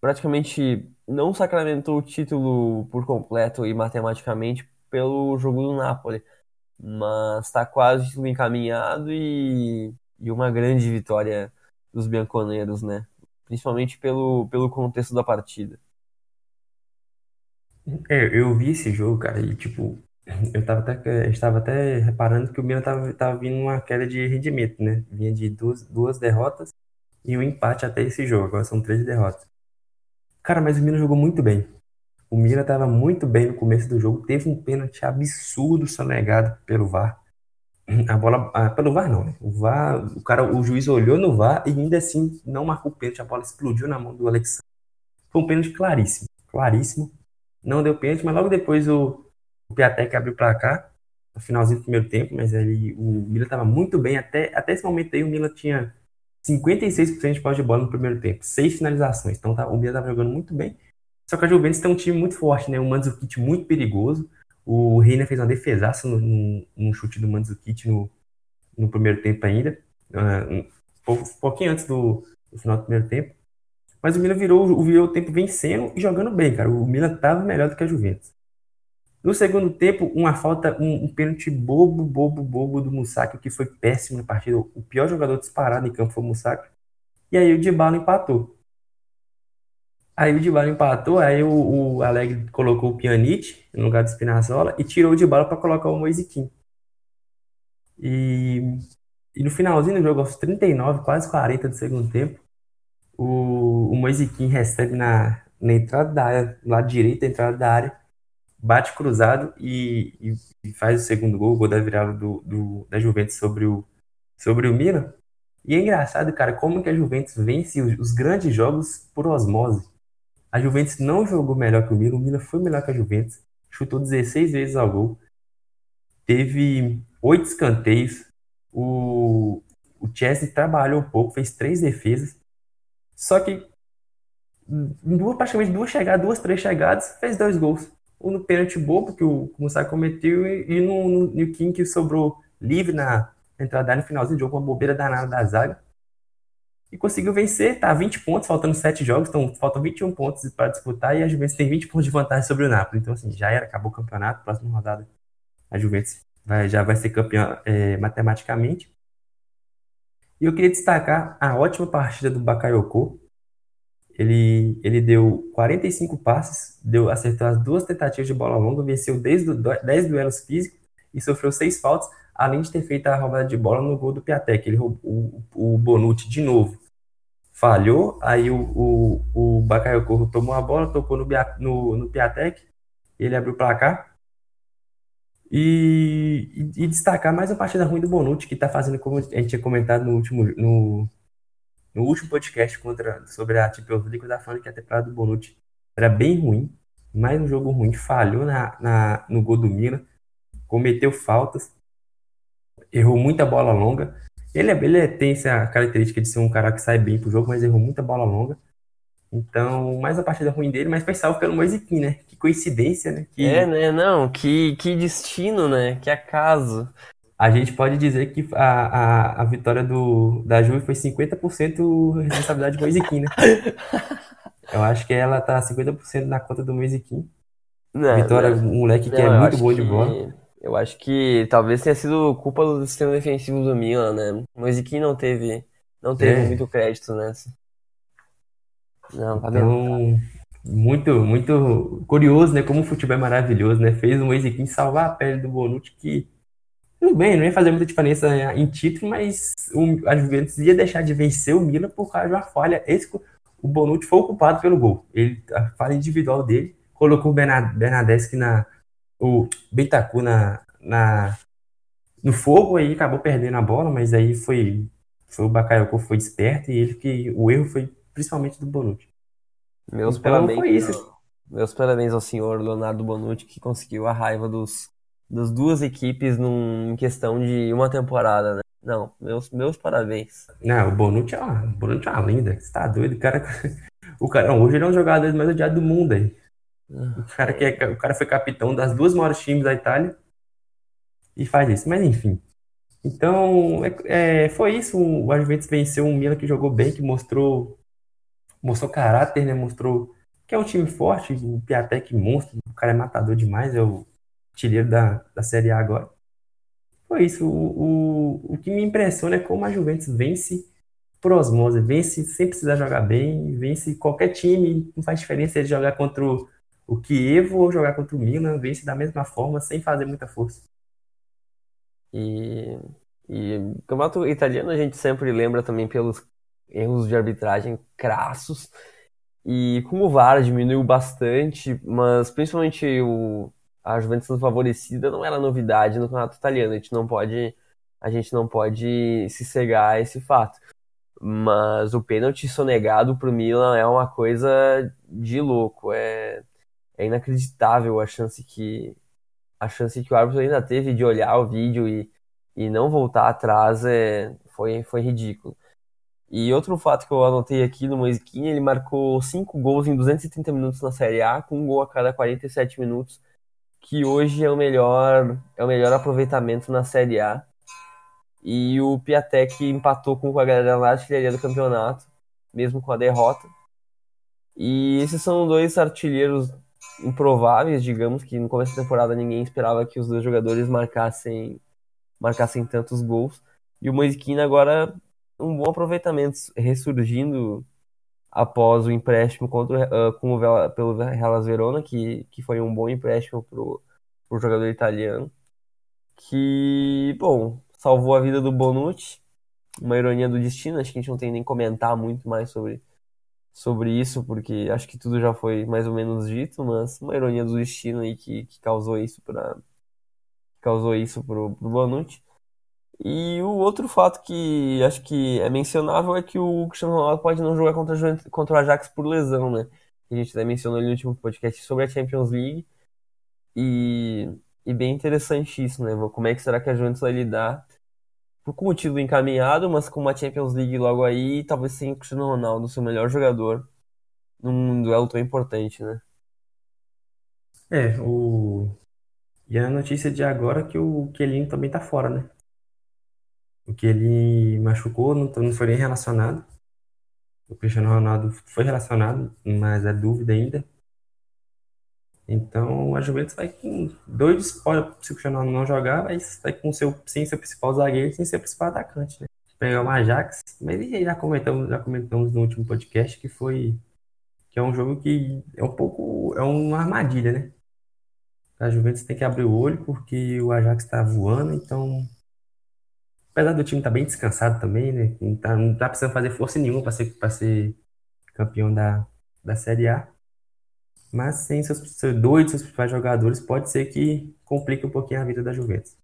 praticamente não sacramentou o título por completo e matematicamente pelo jogo do Napoli mas está quase tudo encaminhado e, e uma grande vitória dos bianconeiros, né? Principalmente pelo, pelo contexto da partida. É, eu vi esse jogo, cara, e tipo, eu tava até, estava até reparando que o Milan tava, tava vindo uma queda de rendimento, né? Vinha de duas, duas derrotas e um empate até esse jogo. Agora são três derrotas. Cara, mas o Milan jogou muito bem. O Milan estava muito bem no começo do jogo, teve um pênalti absurdo sonegado pelo VAR. A bola, ah, pelo VAR não, né? O VAR, o cara, o juiz olhou no VAR e ainda assim não marcou o pênalti, a bola explodiu na mão do Alexandre. Foi um pênalti claríssimo, claríssimo. Não deu pênalti, mas logo depois o, o Piatek abriu para cá, no finalzinho do primeiro tempo, mas ele, o Milan estava muito bem até, até esse momento aí o Milan tinha 56% de posse de bola no primeiro tempo, seis finalizações. Então tá, o Milan estava jogando muito bem. Só que a Juventus tem um time muito forte, né? O Mandzukic muito perigoso. O Reina fez uma defesaça no chute do Mandzukic no, no primeiro tempo ainda. Um, um pouquinho antes do, do, final do primeiro tempo. Mas o Milan virou, virou o tempo vencendo e jogando bem, cara. O Milan estava melhor do que a Juventus. No segundo tempo, uma falta, um, um pênalti bobo, bobo, bobo do Musaki, que foi péssimo na partida. O pior jogador disparado em campo foi o Musaki. E aí o Dybala empatou. Aí o Dybala empatou, aí o, o Alegre colocou o Pjanic no lugar do Spinazzola e tirou o Dybala para colocar o Moisiquim. E, e no finalzinho do jogo, aos 39, quase 40 do segundo tempo, o, o Moisiquim recebe na, na entrada da área, do lado direito da entrada da área, bate cruzado e, e, e faz o segundo gol, o gol da virada do, do, da Juventus sobre o, sobre o Milan. E é engraçado, cara, como que a Juventus vence os, os grandes jogos por osmose. A Juventus não jogou melhor que o Milan, o Milan foi melhor que a Juventus, chutou 16 vezes ao gol, teve oito escanteios, o, o Chelsea trabalhou um pouco, fez três defesas, só que duas, praticamente duas chegadas, duas, três chegadas, fez dois gols. Um no pênalti bobo que o Mussai cometeu e, e no, no, no Kim que sobrou livre na entrada no finalzinho do jogo, uma bobeira danada da zaga e conseguiu vencer, tá 20 pontos, faltando 7 jogos, então faltam 21 pontos para disputar e a Juventus tem 20 pontos de vantagem sobre o Napoli. Então, assim, já era, acabou o campeonato, próxima rodada a Juventus vai, já vai ser campeã é, matematicamente. E eu queria destacar a ótima partida do Bakayoko. Ele, ele deu 45 passes, deu, acertou as duas tentativas de bola longa, venceu 10, 10 duelos físicos e sofreu 6 faltas, além de ter feito a roubada de bola no gol do Piatek. Ele roubou o, o Bonucci de novo falhou, aí o, o, o Bakayoko tomou a bola, tocou no, no, no Piatek, ele abriu o placar. E, e, e, destacar mais a partida ruim do Bonucci, que está fazendo, como a gente tinha comentado no último, no, no último podcast contra, sobre a Champions League, da falando que a temporada do Bonucci era bem ruim, mais um jogo ruim, falhou na, na, no gol do Milan, cometeu faltas, errou muita bola longa, ele, é, ele é, tem essa característica de ser um cara que sai bem pro jogo, mas errou muita bola longa. Então, mais a partida ruim dele, mas foi salvo pelo Moisiquim, né? Que coincidência, né? Que... É, né? Não, que, que destino, né? Que acaso. A gente pode dizer que a, a, a vitória do, da Juve foi 50% responsabilidade do Moisiquim, né? Eu acho que ela tá 50% na conta do Moisiquim. Vitória, não, um moleque não, que é muito bom que... de bola. Eu acho que talvez tenha sido culpa do sistema defensivo do Milan, né? O Moisiquim não teve, não teve é. muito crédito nessa. Não, tá então, muito, muito curioso, né? Como o futebol é maravilhoso, né? Fez o Moisiquim salvar a pele do Bonucci, que tudo bem, não ia fazer muita diferença em título, mas o, a Juventus ia deixar de vencer o Milan por causa de uma falha. Esse, o Bonucci foi o culpado pelo gol. Ele, a falha individual dele colocou o Bernadeschi na. O Bentacu na, na, no fogo aí acabou perdendo a bola, mas aí foi, foi o Bakayoko foi esperto e ele que o erro foi principalmente do Bonucci. Meus então, parabéns. Foi isso. Meus parabéns ao senhor Leonardo Bonucci que conseguiu a raiva dos, das duas equipes num, em questão de uma temporada, né? Não, meus, meus parabéns. Não, o Bonucci é uma, o Bonucci é uma linda. Você tá doido? O cara, o cara hoje ele é um jogador mais odiado do mundo aí. O cara, que é, o cara foi capitão das duas maiores times da Itália e faz isso. Mas enfim. Então, é, é, foi isso. O Juventus venceu um Milan que jogou bem, que mostrou mostrou caráter, né? Mostrou que é um time forte. O Piatek monstro, o cara é matador demais, é o artilheiro da, da Série A agora. Foi isso. O, o, o que me impressiona é como a Juventus vence por osmose, vence sem precisar jogar bem, vence qualquer time, não faz diferença ele jogar contra o, o Kiev ou jogar contra o Milan, vence da mesma forma, sem fazer muita força. E, e o campeonato italiano a gente sempre lembra também pelos erros de arbitragem crassos. E como o VAR diminuiu bastante, mas principalmente o, a Juventus sendo favorecida não era novidade no campeonato italiano. A gente não pode, a gente não pode se cegar a esse fato. Mas o pênalti sonegado o Milan é uma coisa de louco. É, é inacreditável a chance que a chance que o árbitro ainda teve de olhar o vídeo e, e não voltar atrás é, foi, foi ridículo. E outro fato que eu anotei aqui no Moisquinha, ele marcou 5 gols em 230 minutos na Série A, com um gol a cada 47 minutos, que hoje é o melhor, é o melhor aproveitamento na Série A. E o Piatek empatou com o galera na artilharia do campeonato, mesmo com a derrota. E esses são dois artilheiros improváveis, digamos, que no começo da temporada ninguém esperava que os dois jogadores marcassem, marcassem tantos gols. E o Moisquina agora um bom aproveitamento, ressurgindo após o empréstimo contra, uh, com o, pelo Hellas Verona, que, que foi um bom empréstimo para o jogador italiano, que, bom, salvou a vida do Bonucci, uma ironia do destino, acho que a gente não tem nem comentar muito mais sobre, sobre isso, porque acho que tudo já foi mais ou menos dito, mas uma ironia do destino aí que, que causou isso para causou isso pro, pro Bonucci. E o outro fato que acho que é mencionável é que o Cristiano Ronaldo pode não jogar contra, contra o Ajax por lesão, né? A gente até mencionou no último podcast sobre a Champions League. E, e bem interessante isso, né? Como é que será que a Juventus vai lidar com o título encaminhado, mas com uma Champions League logo aí, talvez sem o Cristiano Ronaldo, seu melhor jogador, num duelo tão importante, né? É, o... E a notícia de agora é que o Kelly também tá fora, né? porque ele machucou, não, não foi nem relacionado. O Cristiano Ronaldo foi relacionado, mas é dúvida ainda. Então a Juventus vai com dois, pode, se o não jogar, vai, vai com seu, sem seu principal zagueiro, sem seu principal atacante, né? Pegar o Ajax, mas já comentamos, já comentamos no último podcast que foi que é um jogo que é um pouco é uma armadilha, né? A Juventus tem que abrir o olho porque o Ajax está voando, então Apesar do time estar tá bem descansado também, né? Não tá, não tá precisando fazer força nenhuma para ser, ser campeão da, da Série A. Mas sem seus, seus dois seus principais jogadores, pode ser que complique um pouquinho a vida da Juventus.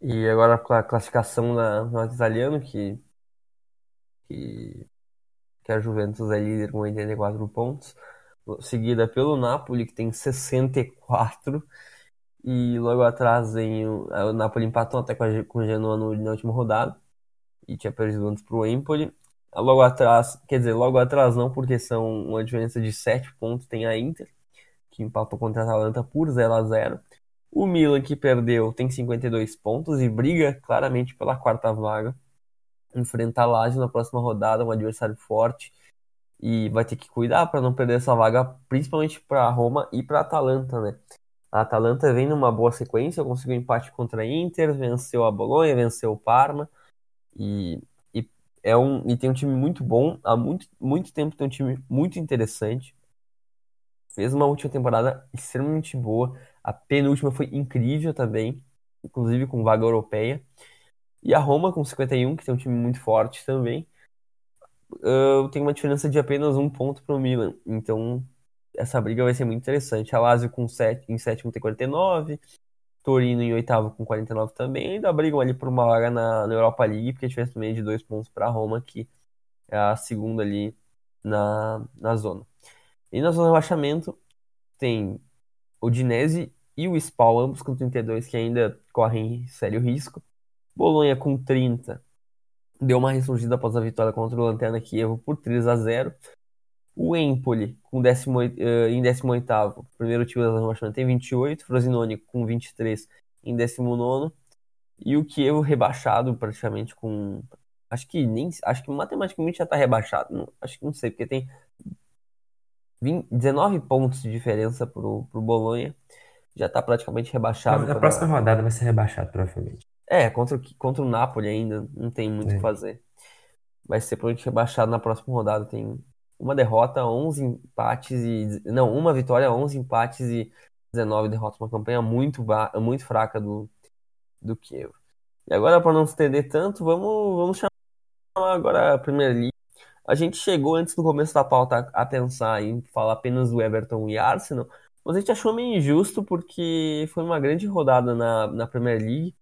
E agora com a classificação na, no italiano, que, que, que a Juventus é líder com 84 pontos, seguida pelo Napoli, que tem 64 e logo atrás vem o, o Napoli empatou até com, a, com o Genoa no, na última rodada. E tinha perdido antes pro Empoli. Logo atrás, quer dizer, logo atrás não, porque são uma diferença de 7 pontos. Tem a Inter, que empatou contra a Atalanta por 0 a 0 O Milan, que perdeu, tem 52 pontos e briga claramente pela quarta vaga. Enfrenta a Lazio na próxima rodada, um adversário forte. E vai ter que cuidar para não perder essa vaga, principalmente para Roma e para Atalanta, né? A Atalanta vem numa boa sequência, conseguiu empate contra a Inter, venceu a Bolonha, venceu o Parma e, é um, e tem um time muito bom. Há muito, muito tempo tem um time muito interessante. Fez uma última temporada extremamente boa. A penúltima foi incrível também. inclusive com vaga europeia. E a Roma com 51, que tem um time muito forte também. Uh, tem uma diferença de apenas um ponto para o Milan. Então, essa briga vai ser muito interessante. A Lazio com 7, em sétimo tem 49, Torino em oitavo com 49 também. Ainda brigam ali por uma vaga na, na Europa League, porque a diferença também de dois pontos para Roma, que é a segunda ali na, na zona. E na zona de rebaixamento tem o Dinese e o Spal, ambos com 32, que ainda correm sério risco. Bolonha com 30 deu uma ressurgida após a vitória contra o Lanterna Kiev por 3 a 0 O Empoli com 18, uh, em 18º, primeiro time da zona rebaixamento, tem 28. Frosinone com 23 em 19 E o Kiev rebaixado praticamente com Acho que nem. Acho que matematicamente já tá rebaixado. Não, acho que não sei, porque tem 20, 19 pontos de diferença pro, pro Bolonha. Já tá praticamente rebaixado. Na, na próxima rodada vai ser rebaixado, provavelmente. É, contra, contra o Napoli ainda não tem muito o é. que fazer. Vai ser provavelmente rebaixado na próxima rodada. Tem uma derrota, 11 empates e. Não, uma vitória, 11 empates e 19 derrotas. Uma campanha muito, muito fraca do, do Kiev. E agora, para não se estender tanto, vamos, vamos chamar agora a Premier League. A gente chegou antes do começo da pauta a pensar em falar apenas do Everton e Arsenal, mas a gente achou meio injusto porque foi uma grande rodada na, na Premier League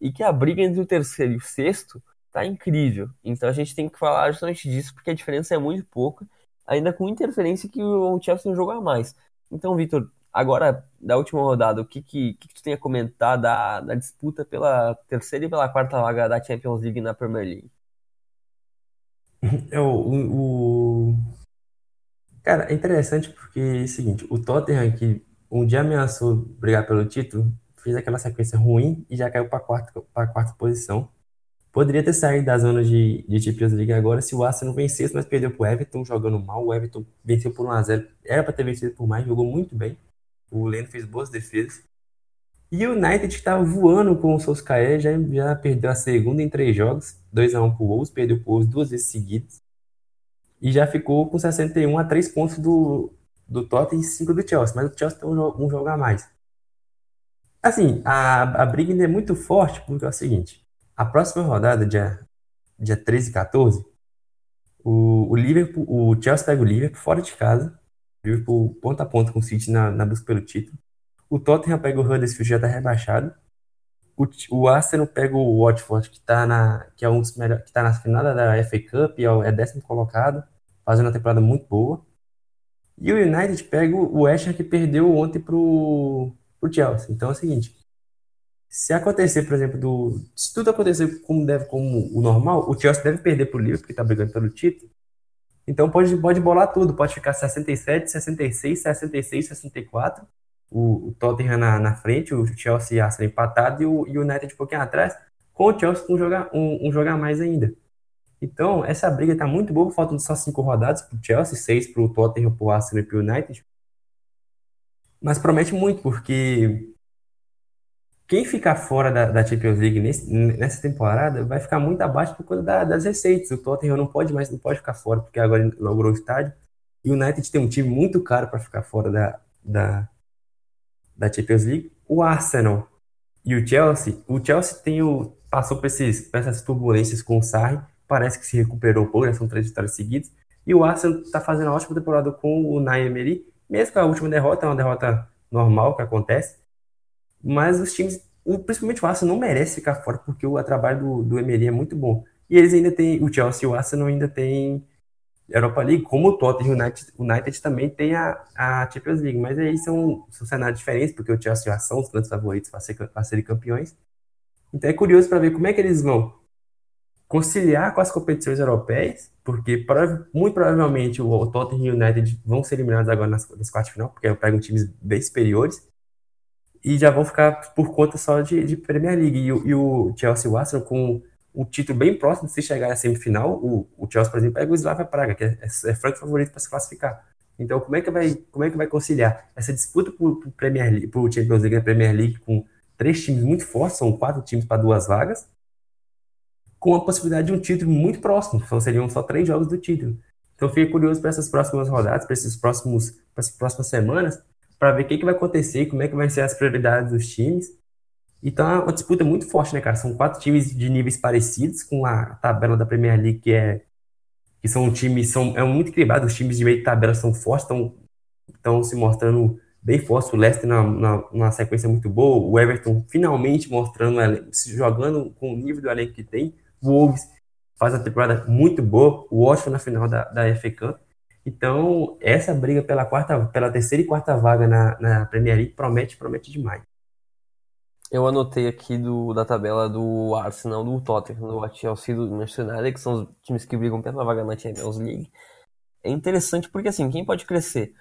e que a briga entre o terceiro e o sexto tá incrível. Então a gente tem que falar justamente disso porque a diferença é muito pouca, ainda com interferência que o Chelsea não joga mais. Então, Vitor, agora da última rodada, o que, que, que, tu tem a comentar da, da disputa pela terceira e pela quarta vaga da Champions League na Premier League? É, o, o, Cara, é interessante porque é o seguinte, o Tottenham que um dia ameaçou brigar pelo título, fez aquela sequência ruim e já caiu para a quarta, pra quarta posição. Poderia ter saído da zona de, de Champions League agora se o Arsenal vencesse, mas perdeu para o Everton jogando mal. O Everton venceu por 1x0. Era para ter vencido por mais, jogou muito bem. O Leno fez boas defesas. E o United estava voando com o Solskjaer, já, já perdeu a segunda em três jogos, 2x1 pro Wolves, perdeu pro Wolves duas vezes seguidas. E já ficou com 61 a 3 pontos do, do Tottenham e 5 do Chelsea, mas o Chelsea tem um, um jogo a mais. Assim, a, a briga ainda é muito forte, porque é o seguinte, a próxima rodada, dia, dia 13 e 14, o, o, Liverpool, o Chelsea pega o Liverpool fora de casa, Liverpool ponta a ponta com o City na, na busca pelo título. O Tottenham pega o Huddersfield, já está rebaixado. O, o Arsenal pega o Watford, que está na, que é um que tá na final da FA Cup, é, é décimo colocado, fazendo uma temporada muito boa. E o United pega o West Ham, que perdeu ontem pro, pro Chelsea. Então é o seguinte, se acontecer, por exemplo, do, se tudo acontecer como deve, como o normal, o Chelsea deve perder pro Liverpool, que está brigando pelo título. Então pode, pode bolar tudo, pode ficar 67, 66, 66, 64 o, o Tottenham na, na, frente, o Chelsea e Arsenal empatado e o United um pouquinho atrás, com o Chelsea com um jogar, um, um jogar mais ainda. Então, essa briga está muito boa, faltam só cinco rodadas para o Chelsea, seis para o Tottenham, para o Arsenal e para o United. Mas promete muito, porque quem ficar fora da, da Champions League nesse, nessa temporada vai ficar muito abaixo por conta da, das receitas. O Tottenham não pode mais, não pode ficar fora, porque agora inaugurou o estádio. E o United tem um time muito caro para ficar fora da, da, da Champions League. O Arsenal e o Chelsea, o Chelsea tem o, passou por, esses, por essas turbulências com o Sarri, parece que se recuperou um pouco, né? são três vitórias seguidas. E o Arsenal está fazendo uma ótima temporada com o Naim Emery, mesmo com a última derrota, é uma derrota normal que acontece. Mas os times, principalmente o Arsenal, não merece ficar fora, porque o trabalho do, do Emery é muito bom. E eles ainda têm, o Chelsea e o Arsenal ainda têm Europa League, como o Tottenham United, United também tem a, a Champions League, mas aí são, são cenários diferentes, porque o Chelsea já são os grandes favoritos para ser, serem campeões. Então é curioso para ver como é que eles vão conciliar com as competições europeias, porque muito provavelmente o, Tottenham o United vão ser eliminados agora nas, nas quartas de final, porque pegam times bem superiores, e já vão ficar por conta só de, de Premier League. E, e o Chelsea e o Arsenal com um título bem próximo de se chegar à semifinal. O, o Chelsea, por exemplo, pega o Slavia Praga, que é, é, é franco favorito para se classificar. Então, como é que vai, como é que vai conciliar essa disputa por, por Premier League, por Champions League na Premier League com três times muito fortes, são quatro times para duas vagas, com a possibilidade de um título muito próximo, então seriam só três jogos do título. Então, fiquei curioso para essas próximas rodadas, para esses próximos, para essas próximas semanas, para ver o que, que vai acontecer, como é que vai ser as prioridades dos times Então é uma disputa muito forte, né, cara? São quatro times de níveis parecidos com a tabela da Premier League, que é que são times, são, é muito equilibrado, os times de meio de tabela são fortes, estão, estão se mostrando bem fortes, o Leicester na, na, numa sequência muito boa, o Everton finalmente mostrando, se jogando com o nível do elenco que tem, o Wolves faz uma temporada muito boa, o Watford na final da, da FA Cup, então essa briga pela quarta, pela terceira e quarta vaga na, na Premier League promete, promete demais. Eu anotei aqui do, da tabela do Arsenal, do Tottenham, do Chelsea, do Manchester United, que são os times que brigam pela vaga na Champions League. É interessante porque, assim, quem pode crescer?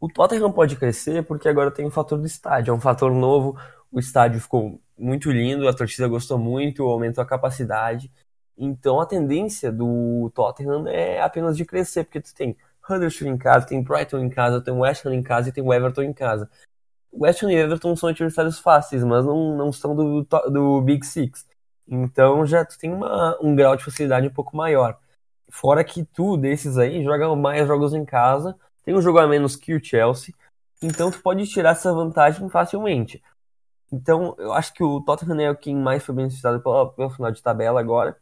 O Tottenham pode crescer porque agora tem o fator do estádio, é um fator novo. O estádio ficou muito lindo, a torcida gostou muito, aumentou a capacidade. Então a tendência do Tottenham é apenas de crescer, porque tu tem Huddersfield em casa, tem Brighton em casa, tem West Ham em casa e tem Everton em casa. West Ham e Everton são adversários fáceis, mas não, não são do, do Big Six. Então já tu tem uma, um grau de facilidade um pouco maior. Fora que tu, desses aí, joga mais jogos em casa, tem um jogo a menos que o Chelsea, então tu pode tirar essa vantagem facilmente. Então eu acho que o Tottenham é o quem mais foi beneficiado pelo, pelo final de tabela agora.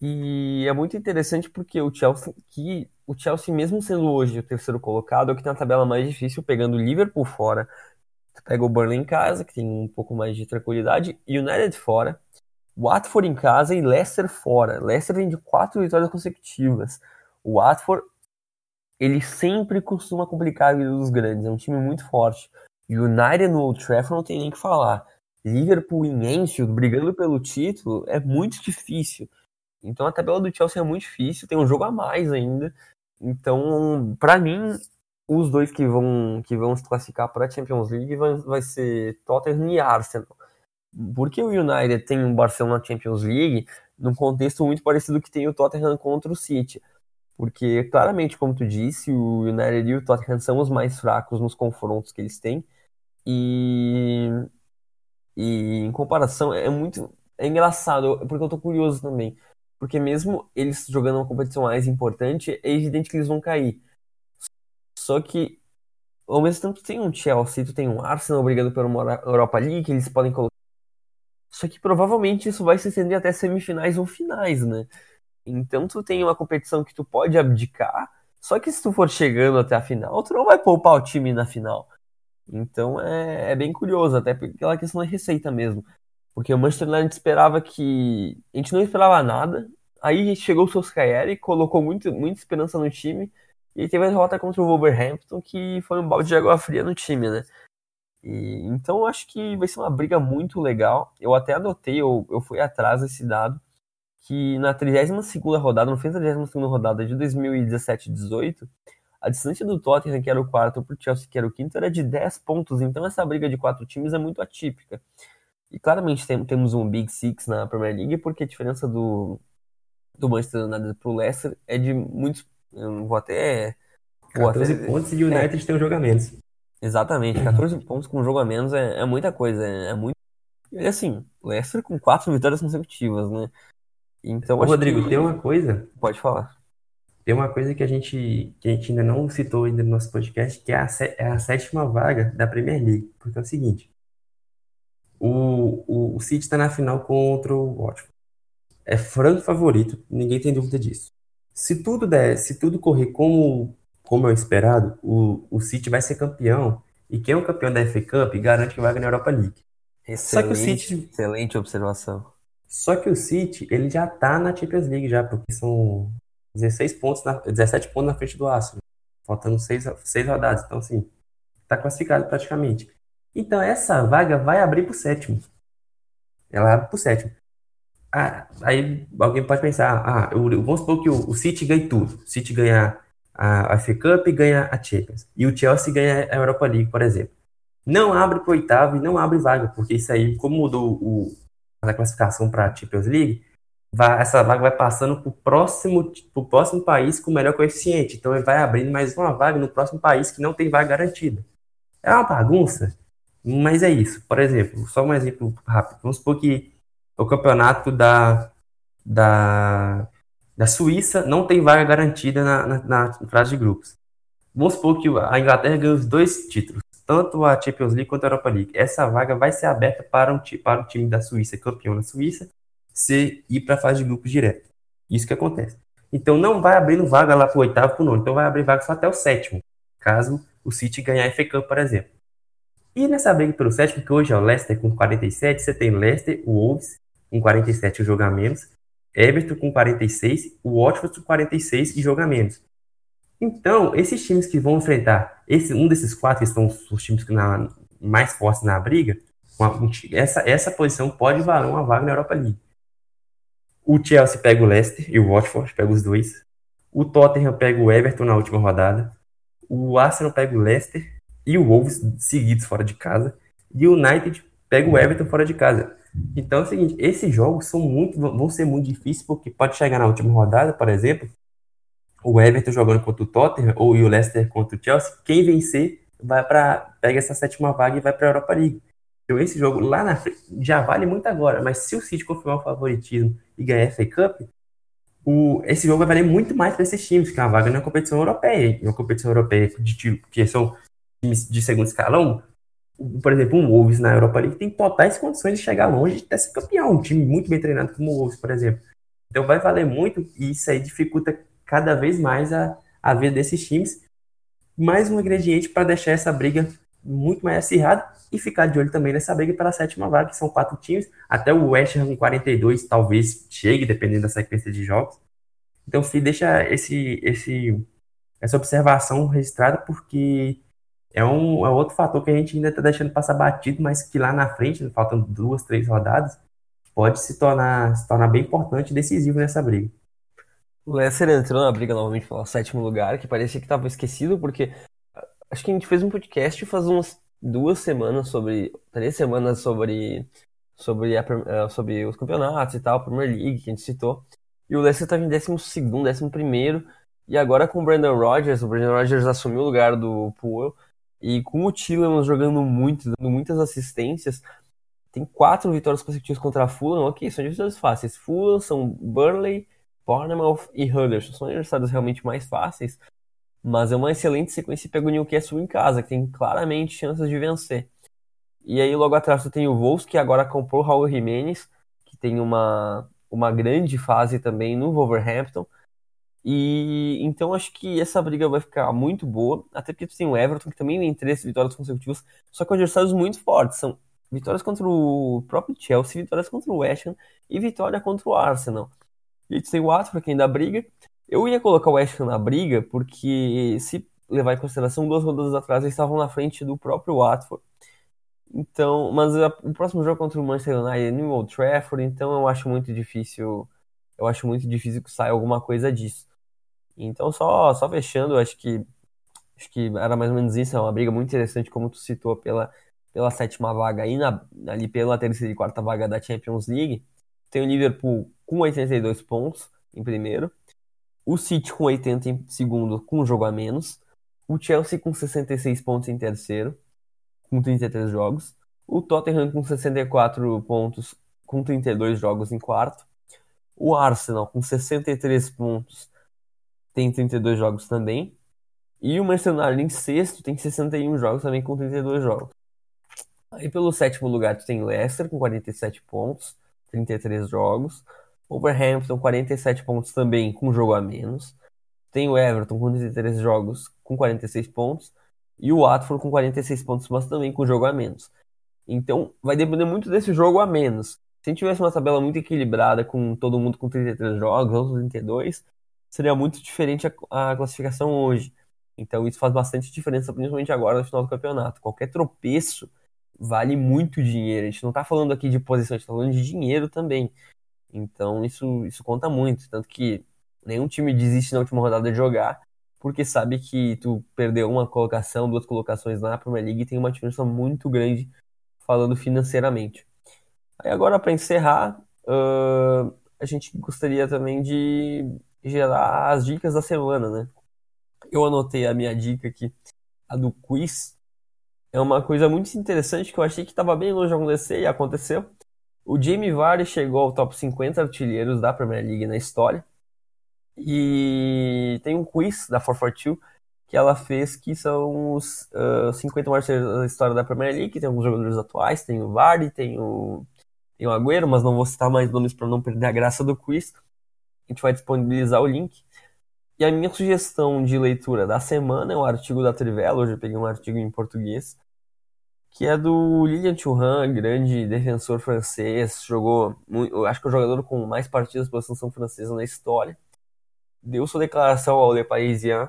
E é muito interessante porque o Chelsea, que o Chelsea, mesmo sendo hoje o terceiro colocado, é o que tem a tabela mais difícil, pegando o Liverpool fora. Tu pega o Burnley em casa, que tem um pouco mais de tranquilidade, United fora, Watford em casa e Leicester fora. Leicester vem de quatro vitórias consecutivas. O Watford, ele sempre costuma complicar a vida dos grandes, é um time muito forte. United no Old Trafford não tem nem que falar. Liverpool em Anfield, brigando pelo título, é muito difícil. Então a tabela do Chelsea é muito difícil, tem um jogo a mais ainda. Então, para mim, os dois que vão que vão se classificar para a Champions League vai, vai ser Tottenham e Arsenal. Porque o United tem um Barcelona Champions League num contexto muito parecido que tem o Tottenham contra o City. Porque, claramente, como tu disse, o United e o Tottenham são os mais fracos nos confrontos que eles têm. E, e em comparação, é muito. É engraçado, porque eu tô curioso também. Porque mesmo eles jogando uma competição mais importante, é evidente que eles vão cair. Só que, ao mesmo tempo, tu tem um Chelsea, tu tem um Arsenal brigando uma Europa League, que eles podem colocar. Só que provavelmente isso vai se estender até semifinais ou finais, né? Então tu tem uma competição que tu pode abdicar, só que se tu for chegando até a final, tu não vai poupar o time na final. Então é, é bem curioso, até pela questão da receita mesmo. Porque o Manchester United esperava que. A gente não esperava nada. Aí chegou o Solskjaer e colocou muito, muita esperança no time. E teve a derrota contra o Wolverhampton, que foi um balde de água fria no time, né? E, então eu acho que vai ser uma briga muito legal. Eu até anotei, eu, eu fui atrás desse dado, que na 32 rodada, no fim da 32 rodada de 2017-18, a distância do Tottenham, que era o quarto, para o Chelsea, que era o quinto, era de 10 pontos. Então essa briga de quatro times é muito atípica. E claramente tem, temos um Big Six na Premier League, porque a diferença do, do Manchester United pro Leicester é de muitos. Eu vou até. Vou 14 até, pontos e o United é, tem um jogo a menos. Exatamente, 14 pontos com um jogo a menos é, é muita coisa, é, é muito. E assim, Leicester com quatro vitórias consecutivas, né? Então, Ô, Rodrigo, que... tem uma coisa. Pode falar. Tem uma coisa que a gente, que a gente ainda não citou ainda no nosso podcast, que é a, é a sétima vaga da Premier League. Porque é o seguinte: o, o, o City está na final contra o Watford. É franco favorito, ninguém tem dúvida disso. Se tudo der, se tudo correr como, como é esperado, o, o City vai ser campeão. E quem é o campeão da FA Cup garante que vai ganhar a Europa League. Excelente, só que o City, excelente observação. Só que o City, ele já tá na Champions League já, porque são 16 pontos, na, 17 pontos na frente do Arsenal. Faltando 6, 6 rodadas. Então, assim, tá classificado praticamente. Então essa vaga vai abrir para o sétimo. Ela abre para o sétimo. Ah, aí alguém pode pensar, ah, eu, vamos supor que o, o City ganhe tudo. O City ganha a, a FA Cup e ganha a Champions. E o Chelsea ganha a Europa League, por exemplo. Não abre para o oitavo e não abre vaga, porque isso aí, como mudou o, a classificação para a Champions League, vai, essa vaga vai passando para o próximo, pro próximo país com o melhor coeficiente. Então ele vai abrindo mais uma vaga no próximo país que não tem vaga garantida. É uma bagunça. Mas é isso. Por exemplo, só um exemplo rápido. Vamos supor que o campeonato da, da, da Suíça não tem vaga garantida na, na, na fase de grupos. Vamos supor que a Inglaterra ganha os dois títulos. tanto a Champions League quanto a Europa League. Essa vaga vai ser aberta para, um, para o time da Suíça, campeão na Suíça, se ir para a fase de grupos direto. Isso que acontece. Então não vai abrindo vaga lá para o oitavo para o nono. Então vai abrir vaga só até o sétimo, caso o City ganhar a FA Cup, por exemplo. E nessa briga pelo sétimo, que hoje é o Leicester com 47, você tem Leicester, o Wolves com 47 e jogo menos, Everton com 46, o Watford com 46 e jogo menos. Então, esses times que vão enfrentar, esse, um desses quatro que são os times que na, mais fortes na briga, essa, essa posição pode valer uma vaga na Europa League. O Chelsea pega o Leicester e o Watford pega os dois. O Tottenham pega o Everton na última rodada. O Arsenal pega o Leicester e o Wolves seguidos fora de casa. E o United pega o Everton fora de casa. Então é o seguinte, esses jogos são muito, vão ser muito difíceis porque pode chegar na última rodada, por exemplo, o Everton jogando contra o Tottenham ou o Leicester contra o Chelsea, quem vencer vai para pega essa sétima vaga e vai para a Europa League. Então esse jogo lá na frente já vale muito agora, mas se o City confirmar o favoritismo e ganhar a FA Cup, o, esse jogo vai valer muito mais para esses times, que é uma vaga na competição europeia, uma competição europeia de que são times de segundo escalão, por exemplo, um Wolves na Europa League tem totais condições de chegar longe e até ser campeão, um time muito bem treinado como o Wolves, por exemplo. Então vai valer muito e isso aí dificulta cada vez mais a, a vida desses times. Mais um ingrediente para deixar essa briga muito mais acirrada e ficar de olho também nessa briga pela sétima vaga, que são quatro times. Até o West Ham com 42 talvez chegue, dependendo da sequência de jogos. Então, se deixa esse, esse, essa observação registrada, porque é um é outro fator que a gente ainda está deixando passar batido, mas que lá na frente, faltam duas, três rodadas, pode se tornar, se tornar bem importante e decisivo nessa briga. O Leicester entrou na briga novamente pelo sétimo lugar, que parecia que estava esquecido, porque acho que a gente fez um podcast faz umas duas semanas sobre. três semanas sobre. sobre, a, eh, sobre os campeonatos e tal, Premier League, que a gente citou. E o Leicester estava em décimo segundo, décimo primeiro. E agora com o Brandon Rodgers, o Brandon Rodgers assumiu o lugar do Puel. E com o Tillemans jogando muito, dando muitas assistências, tem quatro vitórias consecutivas contra a Fulham. Ok, são adversários fáceis. Fulham são Burnley, Bournemouth e Huddersfield. São adversários realmente mais fáceis, mas é uma excelente sequência pega o Newcastle em casa, que tem claramente chances de vencer. E aí logo atrás você tem o Wolves, que agora comprou o Raul Jimenez, que tem uma, uma grande fase também no Wolverhampton. E então acho que essa briga vai ficar muito boa, até porque tem o Everton, que também tem três vitórias consecutivas, só que adversários muito fortes. São vitórias contra o próprio Chelsea, vitórias contra o West Ham e vitória contra o Arsenal. E gente tem o Watford que ainda briga. Eu ia colocar o West Ham na briga, porque se levar em consideração, duas rodadas atrás eles estavam na frente do próprio Watford. Então, mas a, o próximo jogo contra o Manchester United é no Old Trafford, então eu acho muito difícil, eu acho muito difícil que saia alguma coisa disso. Então, só só fechando, acho que acho que era mais ou menos isso, é uma briga muito interessante como tu citou pela pela sétima vaga e na, ali pela terceira e quarta vaga da Champions League. Tem o Liverpool com 82 pontos em primeiro, o City com 80 em segundo, com um jogo a menos, o Chelsea com 66 pontos em terceiro, com 33 jogos, o Tottenham com 64 pontos, com 32 jogos em quarto, o Arsenal com 63 pontos, tem 32 jogos também, e o United em sexto tem 61 jogos também com 32 jogos. Aí pelo sétimo lugar tu tem Leicester com 47 pontos, 33 jogos. Overhampton, 47 pontos também, com um jogo a menos. Tem o Everton com 33 jogos, com 46 pontos. E o Watford com 46 pontos, mas também com jogo a menos. Então, vai depender muito desse jogo a menos. Se tivesse uma tabela muito equilibrada, com todo mundo com 33 jogos, outros 32, seria muito diferente a, a classificação hoje. Então, isso faz bastante diferença, principalmente agora no final do campeonato. Qualquer tropeço vale muito dinheiro. A gente não está falando aqui de posição, a gente está falando de dinheiro também. Então isso, isso conta muito. Tanto que nenhum time desiste na última rodada de jogar, porque sabe que tu perdeu uma colocação, duas colocações na Premier League e tem uma diferença muito grande falando financeiramente. Aí agora para encerrar, uh, a gente gostaria também de gerar as dicas da semana, né? Eu anotei a minha dica aqui, a do quiz, é uma coisa muito interessante que eu achei que estava bem longe de acontecer e aconteceu. O Jamie Vardy chegou ao top 50 artilheiros da Premier League na história. E tem um quiz da 442 que ela fez, que são os uh, 50 maiores da história da Premier League. Tem alguns jogadores atuais, tem o Vardy, tem o, tem o Agüero, mas não vou citar mais nomes para não perder a graça do quiz. A gente vai disponibilizar o link. E a minha sugestão de leitura da semana é um artigo da Trivela, hoje eu peguei um artigo em português, que é do Lilian Thuram, grande defensor francês, jogou, acho que é o jogador com mais partidas pela seleção francesa na história. Deu sua declaração ao Le Parisien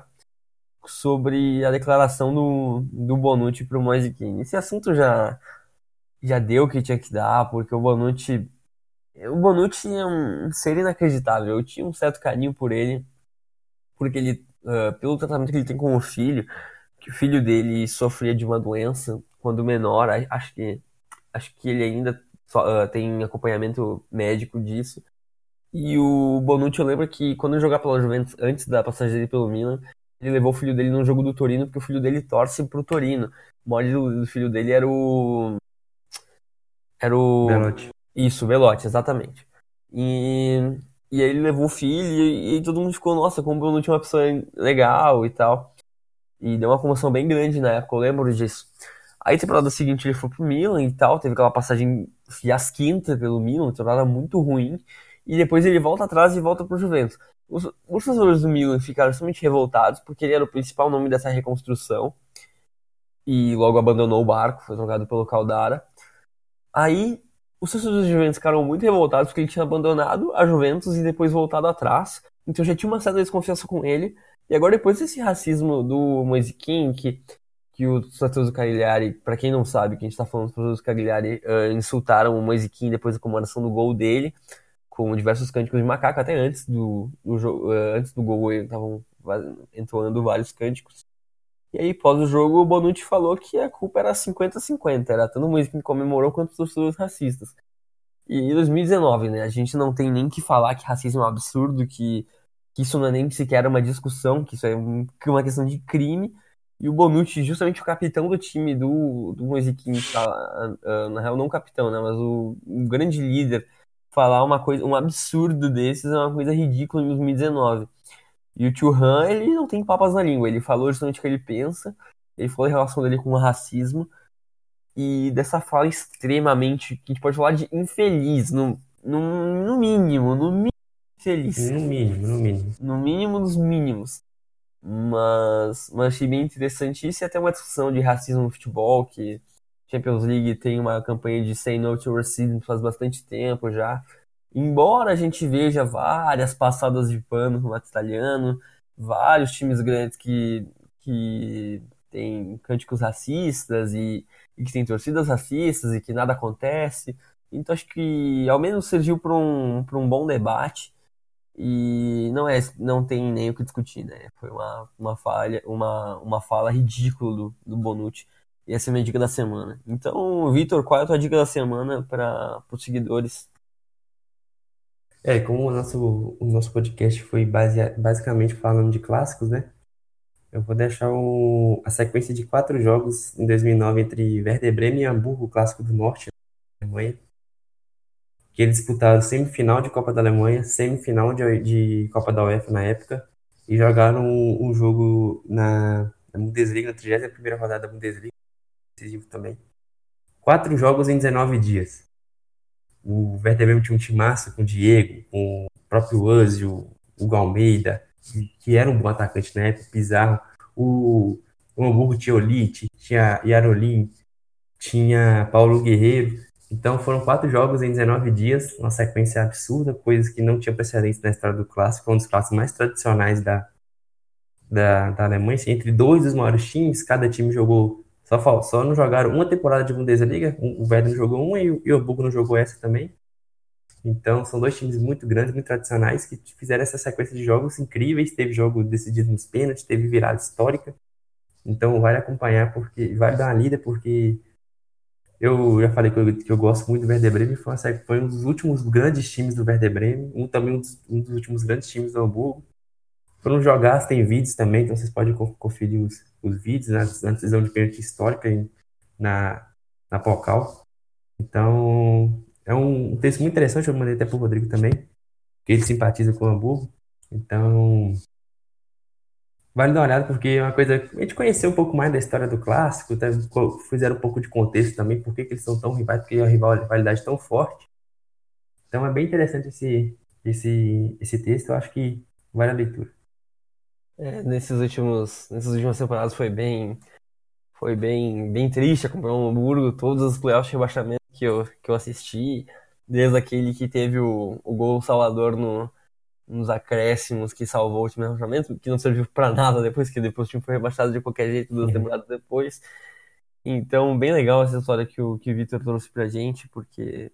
sobre a declaração do, do Bonucci para o Moise Kean. Esse assunto já, já deu o que tinha que dar, porque o Bonucci. O Bonucci é um ser inacreditável. Eu tinha um certo carinho por ele, porque ele, uh, pelo tratamento que ele tem com o filho, que o filho dele sofria de uma doença quando menor, acho que, acho que ele ainda uh, tem acompanhamento médico disso. E o Bonucci, eu lembro que quando eu jogava pela Juventus, antes da passagem dele pelo Milan, ele levou o filho dele no jogo do Torino, porque o filho dele torce pro Torino. O maior do, filho dele era o. Era o. Velote. Isso, Velote, exatamente. E, e aí ele levou o filho e, e todo mundo ficou, nossa, como o Bruno tinha uma pessoa legal e tal. E deu uma comoção bem grande na época, eu lembro disso. Aí, temporada seguinte, ele foi pro Milan e tal, teve aquela passagem fiasquinta pelo Milan, temporada muito ruim. E depois ele volta atrás e volta pro Juventus. Os, os torcedores do Milan ficaram extremamente revoltados porque ele era o principal nome dessa reconstrução e logo abandonou o barco, foi trocado pelo Caldara. Aí os torcedores do Juventus ficaram muito revoltados porque ele tinha abandonado a Juventus e depois voltado atrás. Então já tinha uma certa desconfiança com ele. E agora, depois desse racismo do King, que, que os torcedores do Cagliari, para quem não sabe, que a gente tá falando, os torcedores do Cagliari uh, insultaram o King depois da comemoração do gol dele com diversos cânticos de macaco, até antes do, do eh, antes do gol estavam entoando vários cânticos. E aí, pós o jogo, o Bonucci falou que a culpa era 50-50, era tanto música que comemorou quanto os torcedores racistas. E em 2019, né, a gente não tem nem que falar que racismo é um absurdo, que, que isso não é nem sequer uma discussão, que isso é uma questão de crime. E o Bonucci, justamente o capitão do time do, do Moisiquinho, tá, na real não o capitão, né, mas o, o grande líder falar uma coisa, um absurdo desses é uma coisa ridícula em 2019. E o Tio Han, ele não tem papas na língua, ele falou justamente o que ele pensa, ele falou em relação dele com o racismo, e dessa fala extremamente, que a gente pode falar de infeliz, no, no, no mínimo, no mínimo infeliz. No mínimo, no mínimo. No mínimo dos mínimos. Mas, mas achei bem interessante isso e até uma discussão de racismo no futebol, que Champions League tem uma campanha de Say No to Racism faz bastante tempo já. Embora a gente veja várias passadas de pano no italiano, vários times grandes que, que têm cânticos racistas e, e que têm torcidas racistas e que nada acontece. Então acho que ao menos serviu para um, um bom debate e não é não tem nem o que discutir, né? Foi uma, uma falha, uma, uma fala ridícula do, do Bonucci e essa é a minha dica da semana. Então, Vitor, qual é a tua dica da semana para os seguidores? É, como o nosso, o nosso podcast foi base, basicamente falando de clássicos, né? Eu vou deixar o, a sequência de quatro jogos em 2009 entre Werder Bremen e Hamburgo, clássico do Norte, da Alemanha. Que eles disputaram semifinal de Copa da Alemanha, semifinal de, de Copa da UEFA na época, e jogaram um, um jogo na, na Bundesliga, na 31ª rodada da Bundesliga, decisivo também. Quatro jogos em 19 dias. O Werder Bremen tinha um time massa com o Diego, com o próprio Ozil, o Galmeida, que era um bom atacante na época, Pizarro. O, o Hamburgo tinha Olite, tinha Yarolin, tinha Paulo Guerreiro. Então foram quatro jogos em 19 dias, uma sequência absurda, coisas que não tinha precedentes na história do clássico, um dos clássicos mais tradicionais da, da, da Alemanha. Entre dois dos maiores times, cada time jogou só, só não jogaram uma temporada de Bundesliga, o Werder não jogou uma e o Hamburgo não jogou essa também. Então, são dois times muito grandes, muito tradicionais, que fizeram essa sequência de jogos incríveis. Teve jogo decidido nos pênaltis, teve virada histórica. Então, vale acompanhar, porque vale dar uma lida, porque eu já falei que eu, que eu gosto muito do Werder Bremen. Foi, uma, foi um dos últimos grandes times do Werder Bremen, um, também um dos, um dos últimos grandes times do Hamburgo. Foram jogar, tem vídeos também, então vocês podem conferir os, os vídeos né, na decisão de pênalti histórica na, na Pocal. Então, é um texto muito interessante, eu mandei até para o Rodrigo também, que ele simpatiza com o Hamburgo. Então, vale dar uma olhada, porque é uma coisa. A gente conheceu um pouco mais da história do clássico, até fizeram um pouco de contexto também, por que, eles são tão rivais, porque a rivalidade tão forte. Então é bem interessante esse, esse, esse texto, eu acho que vale a leitura. É, nesses últimos, nessas últimas temporadas foi bem, foi bem, bem triste acompanhar o Hamburgo, todos os playoffs de rebaixamento que eu, que eu assisti, desde aquele que teve o, o gol salvador no, nos acréscimos que salvou o time rebaixamento, que não serviu para nada depois, que depois o time foi rebaixado de qualquer jeito duas uhum. temporadas depois. Então, bem legal essa história que o, que o Vitor trouxe pra gente, porque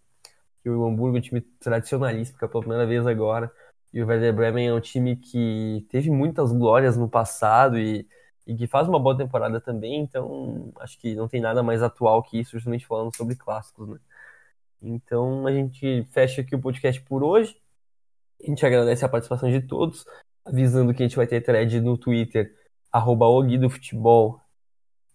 que o Hamburgo é um time tradicionalista, pela primeira vez agora, e o Werder Bremen é um time que teve muitas glórias no passado e, e que faz uma boa temporada também, então acho que não tem nada mais atual que isso, justamente falando sobre clássicos, né? Então a gente fecha aqui o podcast por hoje. A gente agradece a participação de todos, avisando que a gente vai ter thread no Twitter, arroba Futebol,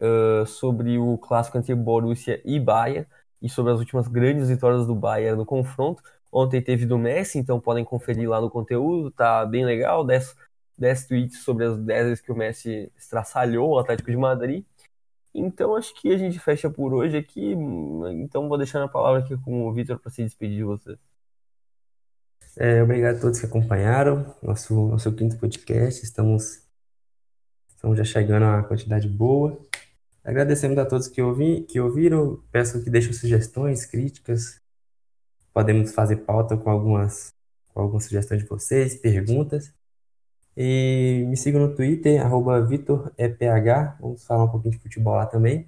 uh, sobre o clássico entre Borussia e Bayern, e sobre as últimas grandes vitórias do Bayern no confronto. Ontem teve do Messi, então podem conferir lá no conteúdo, tá bem legal. 10, 10 tweets sobre as 10 vezes que o Messi estraçalhou o Atlético de Madrid. Então acho que a gente fecha por hoje aqui. Então vou deixar a palavra aqui com o Vitor para se despedir de você. É, obrigado a todos que acompanharam nosso, nosso quinto podcast. Estamos, estamos já chegando a uma quantidade boa. Agradecemos a todos que, ouvi, que ouviram. Peço que deixem sugestões, críticas, Podemos fazer pauta com algumas, com algumas sugestões de vocês, perguntas. E me sigam no Twitter, arroba VitorEPH. Vamos falar um pouquinho de futebol lá também.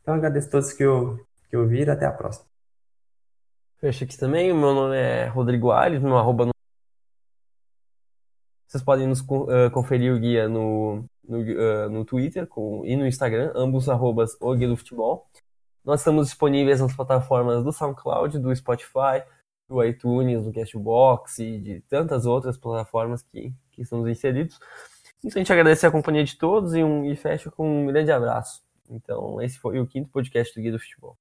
Então agradeço a todos que, que ouviram. Até a próxima. Fecha aqui também. O meu nome é Rodrigo Alves, meu arroba no... Vocês podem nos uh, conferir o guia no, no, uh, no Twitter com, e no Instagram, ambos arrobas o Guia do Futebol. Nós estamos disponíveis nas plataformas do SoundCloud, do Spotify, do iTunes, do Castbox e de tantas outras plataformas que, que estamos inseridos. Então a gente agradece a companhia de todos e, um, e fecha com um grande abraço. Então esse foi o quinto podcast do Guia do Futebol.